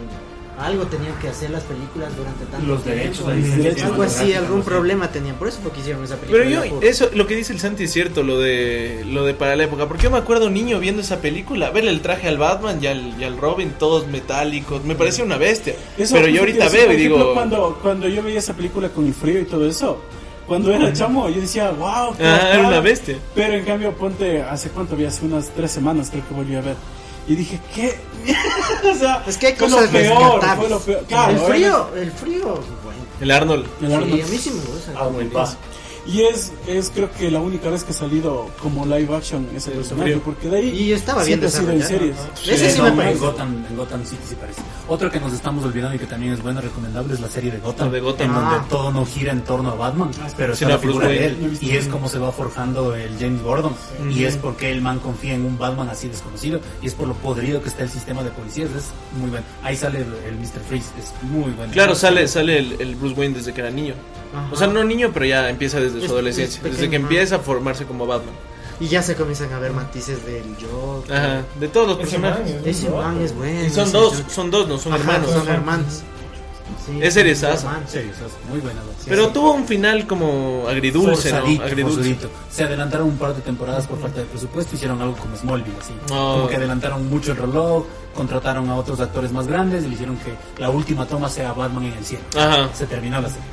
algo tenían que hacer las películas durante tanto Los tiempo. derechos, licencia algo así, algún problema tenían, por eso porque hicieron esa película. Pero yo, eso, lo que dice el Santi es cierto, lo de lo de para la época. Porque yo me acuerdo niño viendo esa película, verle el traje al Batman y al, y al Robin, todos metálicos. Me parecía una bestia. Eso Pero yo ahorita veo y digo. Cuando, cuando yo veía esa película con el frío y todo eso, cuando era chamo, yo decía, wow, qué Ah, era bacán". una bestia. Pero en cambio, ponte, ¿hace cuánto vi? Hace unas tres semanas creo que volví a ver. Y dije, ¿qué? o sea, Es que hay fue cosas lo peor, rescatables. fue lo peor. Claro, el frío, el frío, bueno. El Arnold. El Sí, Arnold. a mí sí me gusta. Ah. Y es, es creo que la única vez que ha salido como live action ese personaje, porque de ahí Y estaba bien siempre ha sido en series. Ese sí me no, parece. En Gotham, en Gotham City sí parece. Otro que nos estamos olvidando y que también es bueno, recomendable, es la serie de Gotham. De Gotham. En Ah. donde todo no gira en torno a Batman, pero es Sí, la la figura de él. Visto Y es como se va forjando el James Gordon. Y es porque el man confía en un Batman así desconocido. Y es por lo podrido que está el sistema de policías. Es muy bueno. Ahí sale el, el Mr. Freeze. Es muy bueno. Claro, sale, sale el, el Bruce Wayne desde que era niño. Ajá. O sea, no niño, pero ya empieza desde Es- su adolescencia. es desde que ajá. empieza a formarse como Batman. Y ya se comienzan a ver matices del yo. Ajá, de todos los Ese personajes. es- Ese man es bueno. Y son dos, yo- son dos, no son Ajá, hermanos. Son hermanos. Sí, Es serio, es muy buena. ¿no? Pero tuvo un final como agridulce, ¿no? Agridulce. forzadito. Se adelantaron un par de temporadas por falta de presupuesto, hicieron algo como Smallville, así. Oh. Como que adelantaron mucho el reloj, contrataron a otros actores más grandes y le hicieron que la última toma sea Batman en el cielo. Ajá. Se terminó la serie.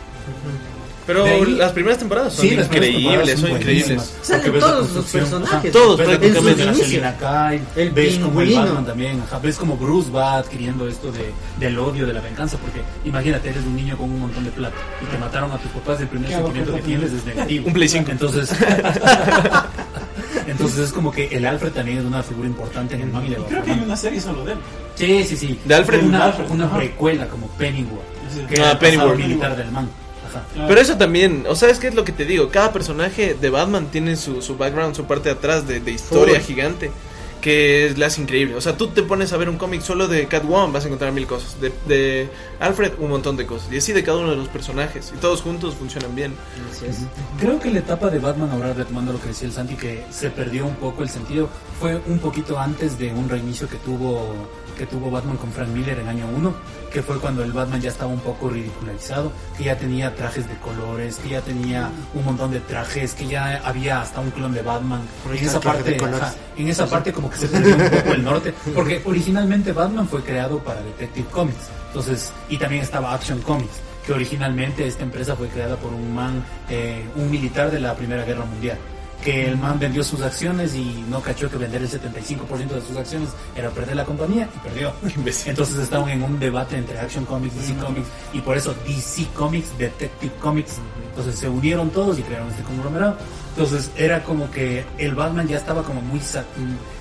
Pero ahí- las primeras temporadas son temporadas increíbles, son increíbles. buenísimas. Salen Porque ves la todos los personajes. Todos ves prácticamente. la Kyle, El ves como el. Batman también, ajá, ves como Bruce va adquiriendo esto de, del odio, de la venganza, porque imagínate, eres un niño con un montón de plata y te mataron a tus papás, el primer ¿Qué hago sentimiento que tienes es negativo. Un Play 5. Entonces, entonces es como que el Alfred también es una figura importante en el man y le va Creo que hay una serie solo de él. Sí, sí, sí. ¿De Alfred? Una, Alfred, una precuela como Pennyworth, Sí. que Ah, era Pennyworth. militar del man. Ajá. Pero eso también, o sea, es que es lo que te digo, cada personaje de Batman tiene su, su background, su parte de atrás de, de historia gigante, que es, le hace increíble. O sea, tú te pones a ver un cómic solo de Catwoman, vas a encontrar mil cosas. De, de Alfred, un montón de cosas. Y así de cada uno de los personajes. Y todos juntos funcionan bien. Así es. Creo que la etapa de Batman, ahora retomando lo que decía el Santi, que se perdió un poco el sentido, fue un poquito antes de un reinicio que tuvo que tuvo Batman con Frank Miller en año 1, que fue cuando el Batman ya estaba un poco ridicularizado, que ya tenía trajes de colores, que ya tenía un montón de trajes, que ya había hasta un clon de Batman. En esa parte, ajá, en esa parte como que se perdió un poco el norte, porque originalmente Batman fue creado para Detective Comics, entonces y también estaba Action Comics que originalmente esta empresa fue creada por un man, eh, un militar de la Primera Guerra Mundial. Que el man vendió sus acciones y no cachó que vender el 75% de sus acciones era perder la compañía y perdió. Entonces estaban en un debate entre Action Comics, DC Comics y por eso DC Comics, Detective Comics. Entonces se unieron todos y crearon este conglomerado. Entonces era como que el Batman ya estaba como muy sa-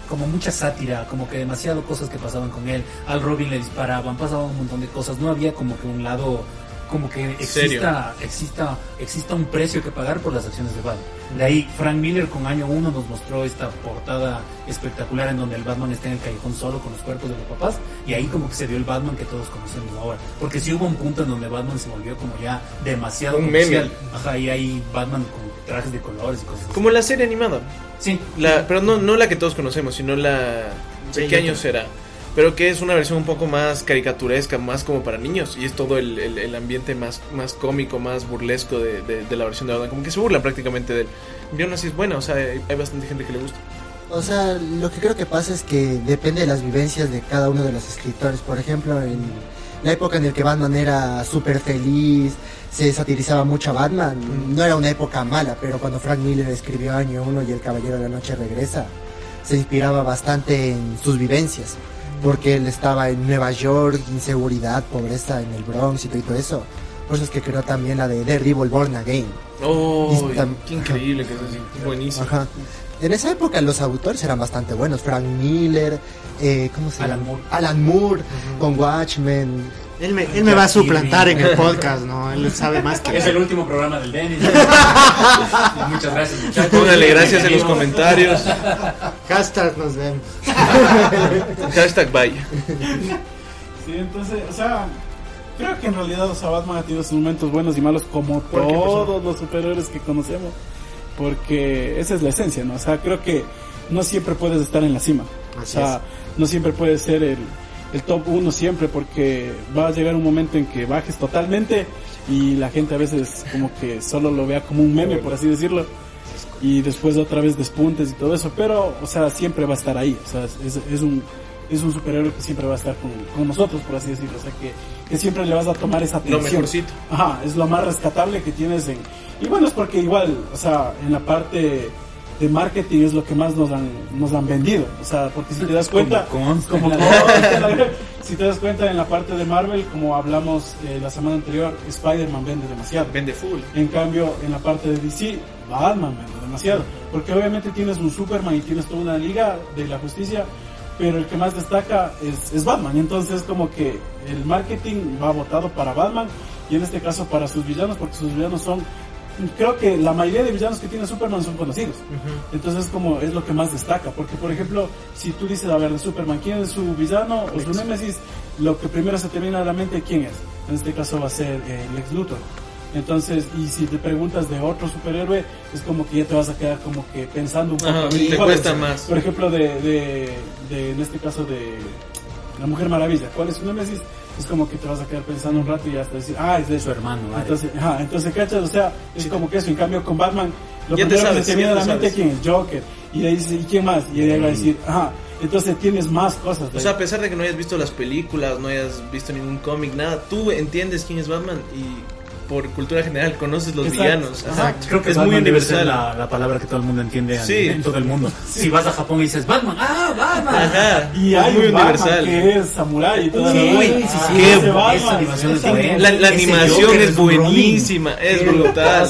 como mucha sátira, como que demasiado cosas que pasaban con él. Al Robin le disparaban, pasaban un montón de cosas. No había como que un lado como que exista, exista, exista un precio que pagar por las acciones de Batman. De ahí Frank Miller con año 1 nos mostró esta portada espectacular en donde el Batman está en el callejón solo con los cuerpos de los papás y ahí como que se dio el Batman que todos conocemos ahora. Porque sí hubo un punto en donde Batman se volvió como ya demasiado Un meme. comercial. Ajá, y hay Batman con trajes de colores y cosas así. Como la serie animada. Sí, La, pero no, no la que todos conocemos, sino la... ¿De Sí, qué año será? Pero que es una versión un poco más caricaturesca, más como para niños. Y es todo el, el- el ambiente más, más cómico, más burlesco de, de- de la versión de Batman. Como que se burla prácticamente de él. Y aún así es buena, o sea, hay, hay bastante gente que le gusta. O sea, lo que creo que pasa es que depende de las vivencias de cada uno de los escritores. Por ejemplo, en la época en la que Batman era súper feliz, se satirizaba mucho a Batman, no era una época mala, pero cuando Frank Miller escribió Año 1 y El Caballero de la Noche regresa, se inspiraba bastante en sus vivencias, porque él estaba en Nueva York, inseguridad, pobreza en el Bronx y todo eso. Por eso es que creó también la de Daredevil Born Again. ¡Oh! ¡Qué increíble que es! Buenísimo. Ajá. En esa época los autores eran bastante buenos. Frank Miller, eh, ¿cómo se Alan llama? Moore. Alan Moore, con Watchmen. Él me, él me va a suplantar en el podcast, ¿no? Él sabe más que Es el último programa del Dennis. Muchas gracias, muchachos. Póngale gracias en los comentarios. Hashtag nos vemos. Hashtag vaya. Sí, entonces, o sea, creo que en realidad, o sea, Batman ha tenido sus momentos buenos y malos como todos los superhéroes que conocemos. Porque esa es la esencia, ¿no? O sea, creo que no siempre puedes estar en la cima. Así o sea, no siempre puedes ser el, el top uno siempre porque va a llegar un momento en que bajes totalmente y la gente a veces como que solo lo vea como un meme, por así decirlo. Y después otra vez despuntes y todo eso, pero, o sea, siempre va a estar ahí. O sea, es, es un, es un superhéroe que siempre va a estar con, con nosotros, por así decirlo. O sea, que, que siempre le vas a tomar esa Lo atención. mejorcito. Ajá, es lo más rescatable que tienes en... Y bueno, es porque igual, o sea, en la parte de marketing es lo que más nos han, nos han vendido. O sea, porque si te das cuenta... Como como consta, si te das cuenta en la parte de Marvel, como hablamos eh, la semana anterior, Spider-Man vende demasiado. Vende full. En cambio, en la parte de DC, Batman vende demasiado. Porque obviamente tienes un Superman y tienes toda una liga de la justicia, pero el que más destaca es, es Batman. Entonces, como que el marketing va votado para Batman y en este caso para sus villanos, porque sus villanos son. Creo que la mayoría de villanos que tiene Superman son conocidos. Entonces, como es lo que más destaca. Porque, por ejemplo, si tú dices, a ver, de Superman, ¿quién es su villano o su némesis? Lo que primero se te viene a la mente, ¿quién es? En este caso va a ser eh, Lex Luthor. Entonces, y si te preguntas de otro superhéroe, es como que ya te vas a quedar como que pensando un poco. Ajá, te ¿cuál cuesta es? más. Por ejemplo, de, de, de- en este caso de la Mujer Maravilla, ¿cuál es su némesis? Es como que te vas a quedar pensando un rato y hasta decir, ah, es de su hermano. ¿vale? Entonces, ajá, entonces, ¿cachas? O sea, es como que eso. En cambio, con Batman, lo Ya primero sabes, que te viene a la te mente. ¿quién es? Joker. Y ahí dice, ¿y quién más? Y ahí va a decir, ajá. Entonces tienes más cosas. O sea, a pesar de que no hayas visto las películas, no hayas visto ningún cómic, nada, tú entiendes quién es Batman y por cultura general conoces los Exacto. villanos. Ajá. Creo que es Batman muy universal. la, la palabra que todo el mundo entiende Sí. en todo el mundo. Si vas a Japón y dices Batman, ¡ah, Batman! Ajá. y es hay muy un Batman universal. que es samurai y todo Sí, sí, sí, Ah, sí. Qué Batman, esa animación es buena. La, animación es buenísima, es brutal.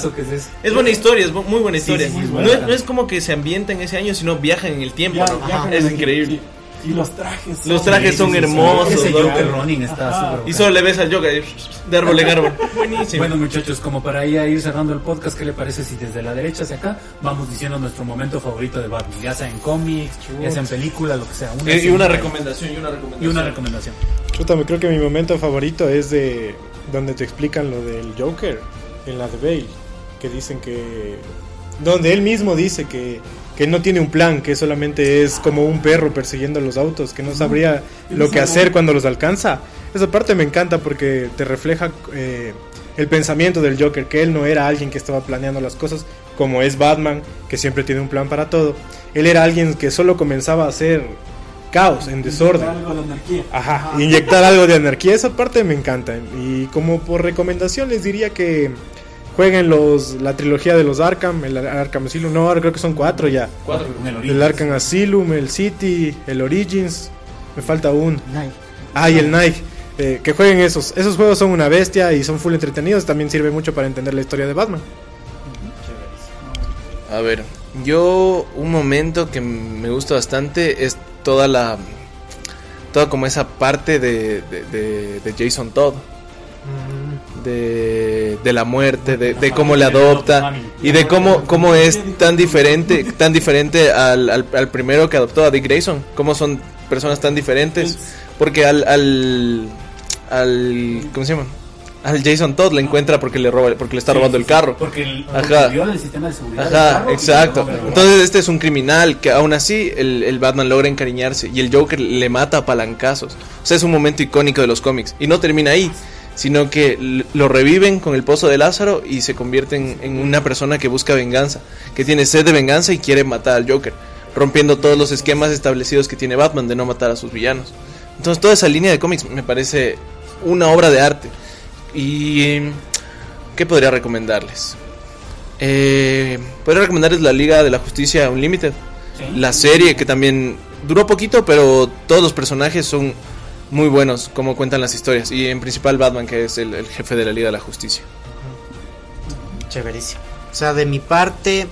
es buena historia, es bu- muy buena historia. sí, sí, es no, es, no es como que se ambienta en ese año, sino viajan en el tiempo. Ya- ¿no? ya Ajá, es increíble. Y los trajes. Los trajes son hermosos, Ese. Joker Ronin está Ajá. súper Y solo le ves al Joker de árbol en árbol. Buenísimo. Bueno muchachos, como para ya ir cerrando el podcast, ¿qué le parece si desde la derecha hacia acá vamos diciendo nuestro momento favorito de Batman? Ya sea en cómics, ya sea en película, lo que sea. y, y una recomendación, y una recomendación. Y una recomendación. Chuta, me creo que mi momento favorito es de donde te explican lo del Joker en la de Bale, que dicen que donde él mismo dice que, que no tiene un plan, que solamente es como un perro persiguiendo los autos, que no sabría lo que hacer cuando los alcanza. Esa parte me encanta porque te refleja eh, el pensamiento del Joker, que él no era alguien que estaba planeando las cosas, como es Batman, que siempre tiene un plan para todo. Él era alguien que solo comenzaba a hacer caos, en desorden. Algo de anarquía. Ajá, inyectar algo de anarquía, esa parte me encanta. Y como por recomendación les diría que jueguen los, la trilogía de los Arkham, el Arkham Asylum, no, ahora creo que son cuatro ya. Cuatro. Con el El. Arkham Asylum, el City, el Origins, me falta un. Night. Ah, y el Nike. Eh, que jueguen esos. Esos juegos son una bestia y son full entretenidos. También sirve mucho para entender la historia de Batman. A ver, yo un momento que me gusta bastante es toda la... Toda como esa parte de, de, de- de Jason Todd. De, de la muerte, de, de cómo le adopta y de cómo, cómo es tan diferente, tan diferente al, al, al primero que adoptó a Dick Grayson. Cómo son personas tan diferentes. Porque al, al, al ¿cómo se llama? Al Jason Todd le encuentra porque le roba, porque le está robando el carro. Porque, el, Ajá. viola el sistema de seguridad. Ajá, carro exacto. Entonces este es un criminal que aún así el, el Batman logra encariñarse y el Joker le mata a palancazos. O sea, es un momento icónico de los cómics. Y no termina ahí, sino que lo reviven con el pozo de Lázaro y se convierten en una persona que busca venganza, que tiene sed de venganza y quiere matar al Joker, rompiendo todos los esquemas establecidos que tiene Batman de no matar a sus villanos. Entonces toda esa línea de cómics me parece una obra de arte. ¿Y qué podría recomendarles? Eh, podría recomendarles la Liga de la Justicia Unlimited. Sí. La serie que también duró poquito, pero todos los personajes son muy buenos, como cuentan las historias. Y en principal Batman, que es el, el jefe de la Liga de la Justicia. Chéverísimo. O sea, de mi parte,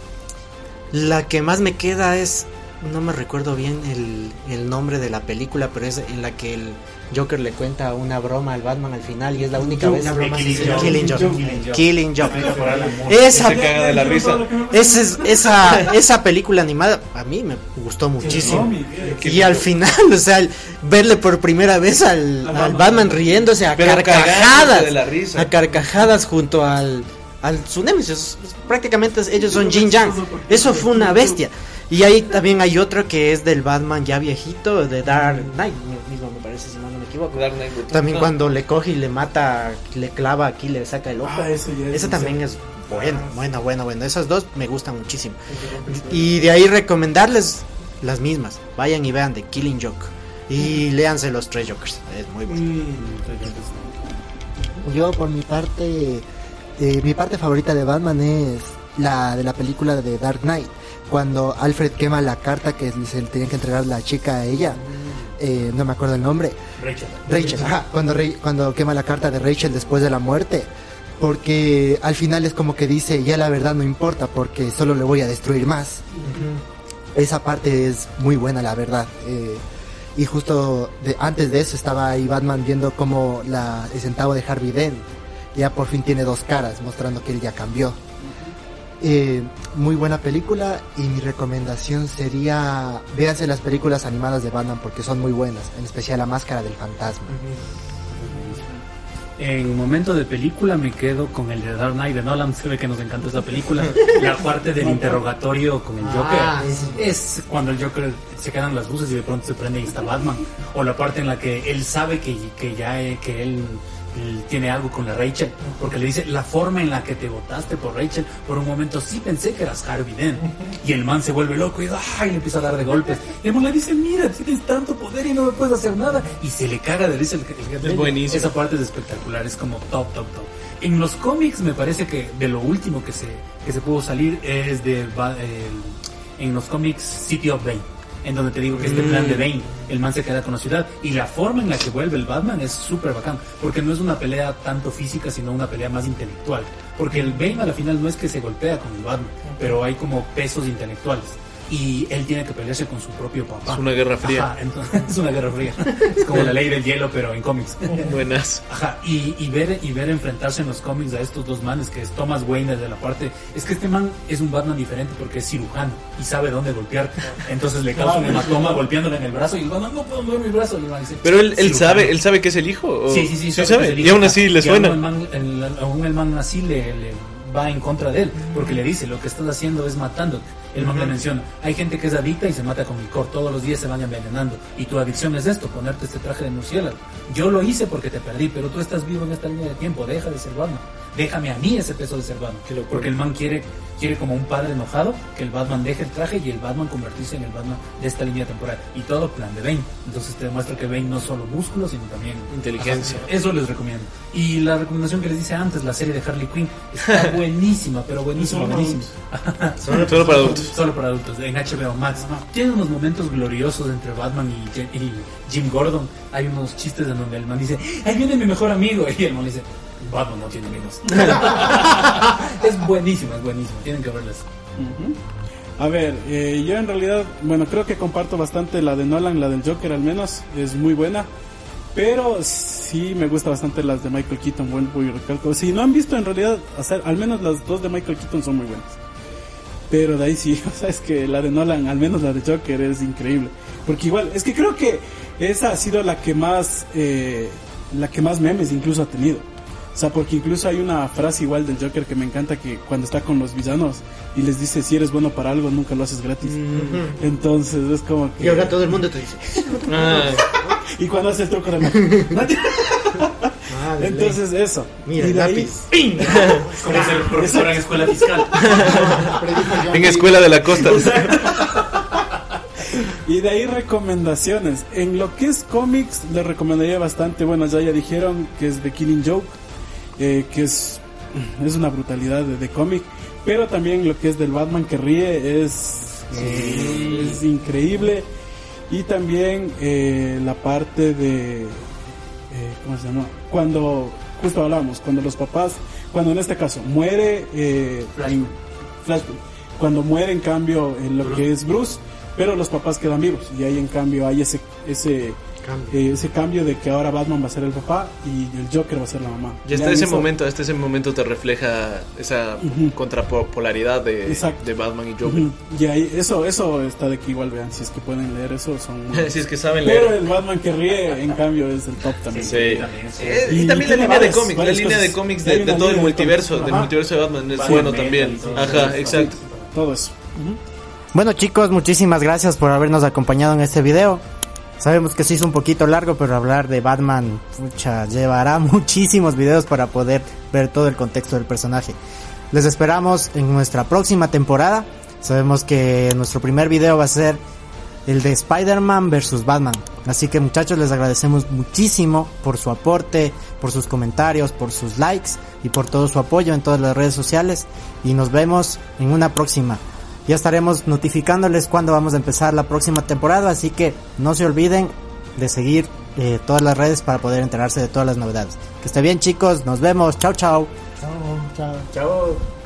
la que más me queda es. No me recuerdo bien el, el nombre de la película, pero es en la que el Joker le cuenta una broma al Batman al final y es la única vez. Killing Joke. Killing Joke. Esa, de la risa. esa, es- esa, esa película animada a mí me gustó muchísimo. Y al final, o sea, verle por primera vez al, al Batman riéndose a carcajadas. A carcajadas junto al, al su némesis. Prácticamente ellos son Jin Yang. Eso fue una bestia. Y ahí también hay otro que es del Batman ya viejito, de Dark Knight, mismo me parece, si no, no me equivoco. Dark Knight. También No. cuando le coge y le mata, le clava aquí, le saca el ojo. Ah, eso ya es también es buena, buena, buena, buena. Esas dos me gustan muchísimo. Y de ahí recomendarles las mismas. Vayan y vean de Killing Joke. Y léanse los tres Jokers. Es muy bueno. Yo por mi parte, eh, mi parte favorita de Batman es la de la película de Dark Knight, cuando Alfred quema la carta que se le tenía que entregar la chica a ella, eh, no me acuerdo el nombre, Rachel. Rachel, ajá, cuando, cuando quema la carta de Rachel después de la muerte, porque al final es como que dice, ya la verdad no importa, porque solo le voy a destruir más. Esa parte es muy buena, la verdad. eh, y justo de- antes de eso estaba ahí Batman viendo cómo la, el centavo de Harvey Dent ya por fin tiene dos caras, mostrando que él ya cambió. Eh, muy buena película y mi recomendación sería véanse las películas animadas de Batman porque son muy buenas, en especial La Máscara del Fantasma. En momento de película me quedo con el de Dark Knight de Nolan, se ve que nos encanta esa película. La parte del interrogatorio con el Joker Ah, es cuando el Joker se quedan las luces y de pronto se prende y está Batman. O la parte en la que él sabe que, que ya eh, que él, él tiene algo con la Rachel, porque le dice la forma en la que te votaste por Rachel, por un momento sí pensé que eras Harvey Dent. Y el man se vuelve loco y, ¡ay! le empieza a dar de golpes. Y el le dice, mira, tienes tanto poder y no me puedes hacer nada. Y se le caga de risa el, el, el- Es buenísimo. Esa parte es espectacular, es como top, top, top. En los cómics me parece que de lo último que se, que se pudo salir es de el- en los cómics City of Bane, en donde te digo que este plan de Bane, el man se queda con la ciudad y la forma en la que vuelve el Batman es súper bacán, porque no es una pelea tanto física, sino una pelea más intelectual. Porque el Bane a la final no es que se golpea con el Batman, pero hay como pesos intelectuales. Y él tiene que pelearse con su propio papá. Es una guerra fría. Ajá, entonces, es una guerra fría. Es como la ley del hielo, pero en cómics. Buenas. Ajá, y, y ver y ver enfrentarse en los cómics a estos dos manes, que es Thomas Wayne de la parte... Es que este man es un Batman diferente porque es cirujano y sabe dónde golpear. Entonces le causa un hematoma golpeándole en el brazo y el Batman no puedo mover mi brazo. Y el man dice, Pero él, él sabe, él sabe que es el hijo. ¿o? Sí, sí, sí. Sí sabe Y aún así le Y aún suena. el man, el- aún el man así le, le va en contra de él, porque le dice, lo que estás haciendo es matándote. El menciona, hay gente que es adicta y se mata con licor, todos los días se van envenenando. Y tu adicción es esto, ponerte este traje de murciélago. Yo lo hice porque te perdí, pero tú estás vivo en esta línea de tiempo, deja de ser Batman. Déjame a mí ese peso de ser Batman. Porque el man quiere, quiere como un padre enojado que el Batman deje el traje y el Batman convertirse en el Batman de esta línea temporal. Y todo plan de Bane. Entonces te demuestra que Bane no es solo músculo, sino también Inteligencia. Ajá, eso les recomiendo. Y la recomendación que les dice antes, la serie de Harley Quinn, está buenísima, pero buenísima, buenísima. Solo para adultos. Solo para adultos, en HBO Max. Tiene unos momentos gloriosos entre Batman y, y Jim Gordon. Hay unos chistes en donde el man dice, ahí viene mi mejor amigo. Y el man dice, Batman no tiene amigos. es buenísimo, es buenísimo. Tienen que verlas. A ver, eh, yo en realidad, bueno, creo que comparto bastante la de Nolan, la del Joker al menos, es muy buena. Pero sí me gusta bastante las de Michael Keaton, vuelvo y recalco. Si no han visto en realidad, hacer, al menos las dos de Michael Keaton son muy buenas. Pero de ahí sí, o sea, es que la de Nolan, al menos la de Joker, es increíble. Porque igual, es que creo que esa ha sido la que más, eh, la que más memes incluso ha tenido. O sea, porque incluso hay una frase igual del Joker que me encanta que cuando está con los villanos y les dice si eres bueno para algo nunca lo haces gratis. Entonces es como que... Y ahora todo el mundo te dice. Ah, Y cuando hace el truco de. Entonces eso. Mira, y el de ahí- lápiz. Como ser profesora en escuela fiscal. en escuela de la costa. Y de ahí recomendaciones. En lo que es cómics, les recomendaría bastante. Bueno, ya ya dijeron que es The Killing Joke, eh, que es, es una brutalidad de, de cómic. Pero también lo que es del Batman que ríe es, es increíble. Y también eh, la parte de. eh, ¿Cómo se llama? Cuando. Justo hablamos, cuando los papás. Cuando en este caso muere. Eh, en- Flashpoint. Cuando muere, en cambio, en lo que es Bruce, pero los papás quedan vivos. Y ahí, en cambio, hay ese, ese, Cambio. eh, ese cambio de que ahora Batman va a ser el papá y el Joker va a ser la mamá. Y hasta ese eso- momento, hasta ese momento te refleja esa Ujú. contrapolaridad de, de Batman y Joker. Ujú. Y ahí, eso, eso está de que igual vean, si es que pueden leer eso, son... si es que saben Pero leer. el Batman que ríe, en cambio, es el top también. Sí. también es- Eh, Y y también la línea de varias- cómics, la línea de cómics de, de todo el de multiverso, del multiverso de Batman es bueno también. Ajá, exacto. Todo eso. Bueno chicos, muchísimas gracias por habernos acompañado en este video. Sabemos que se hizo un poquito largo, pero hablar de Batman pucha, llevará muchísimos videos para poder ver todo el contexto del personaje. Les esperamos en nuestra próxima temporada. Sabemos que nuestro primer video va a ser el de Spider-Man versus Batman. Así que muchachos les agradecemos muchísimo por su aporte, por sus comentarios, por sus likes y por todo su apoyo en todas las redes sociales. Y nos vemos en una próxima. Ya estaremos notificándoles cuando vamos a empezar la próxima temporada, así que no se olviden de seguir eh, todas las redes para poder enterarse de todas las novedades. Que esté bien chicos, nos vemos, chao chao. Chao, chao. Chao.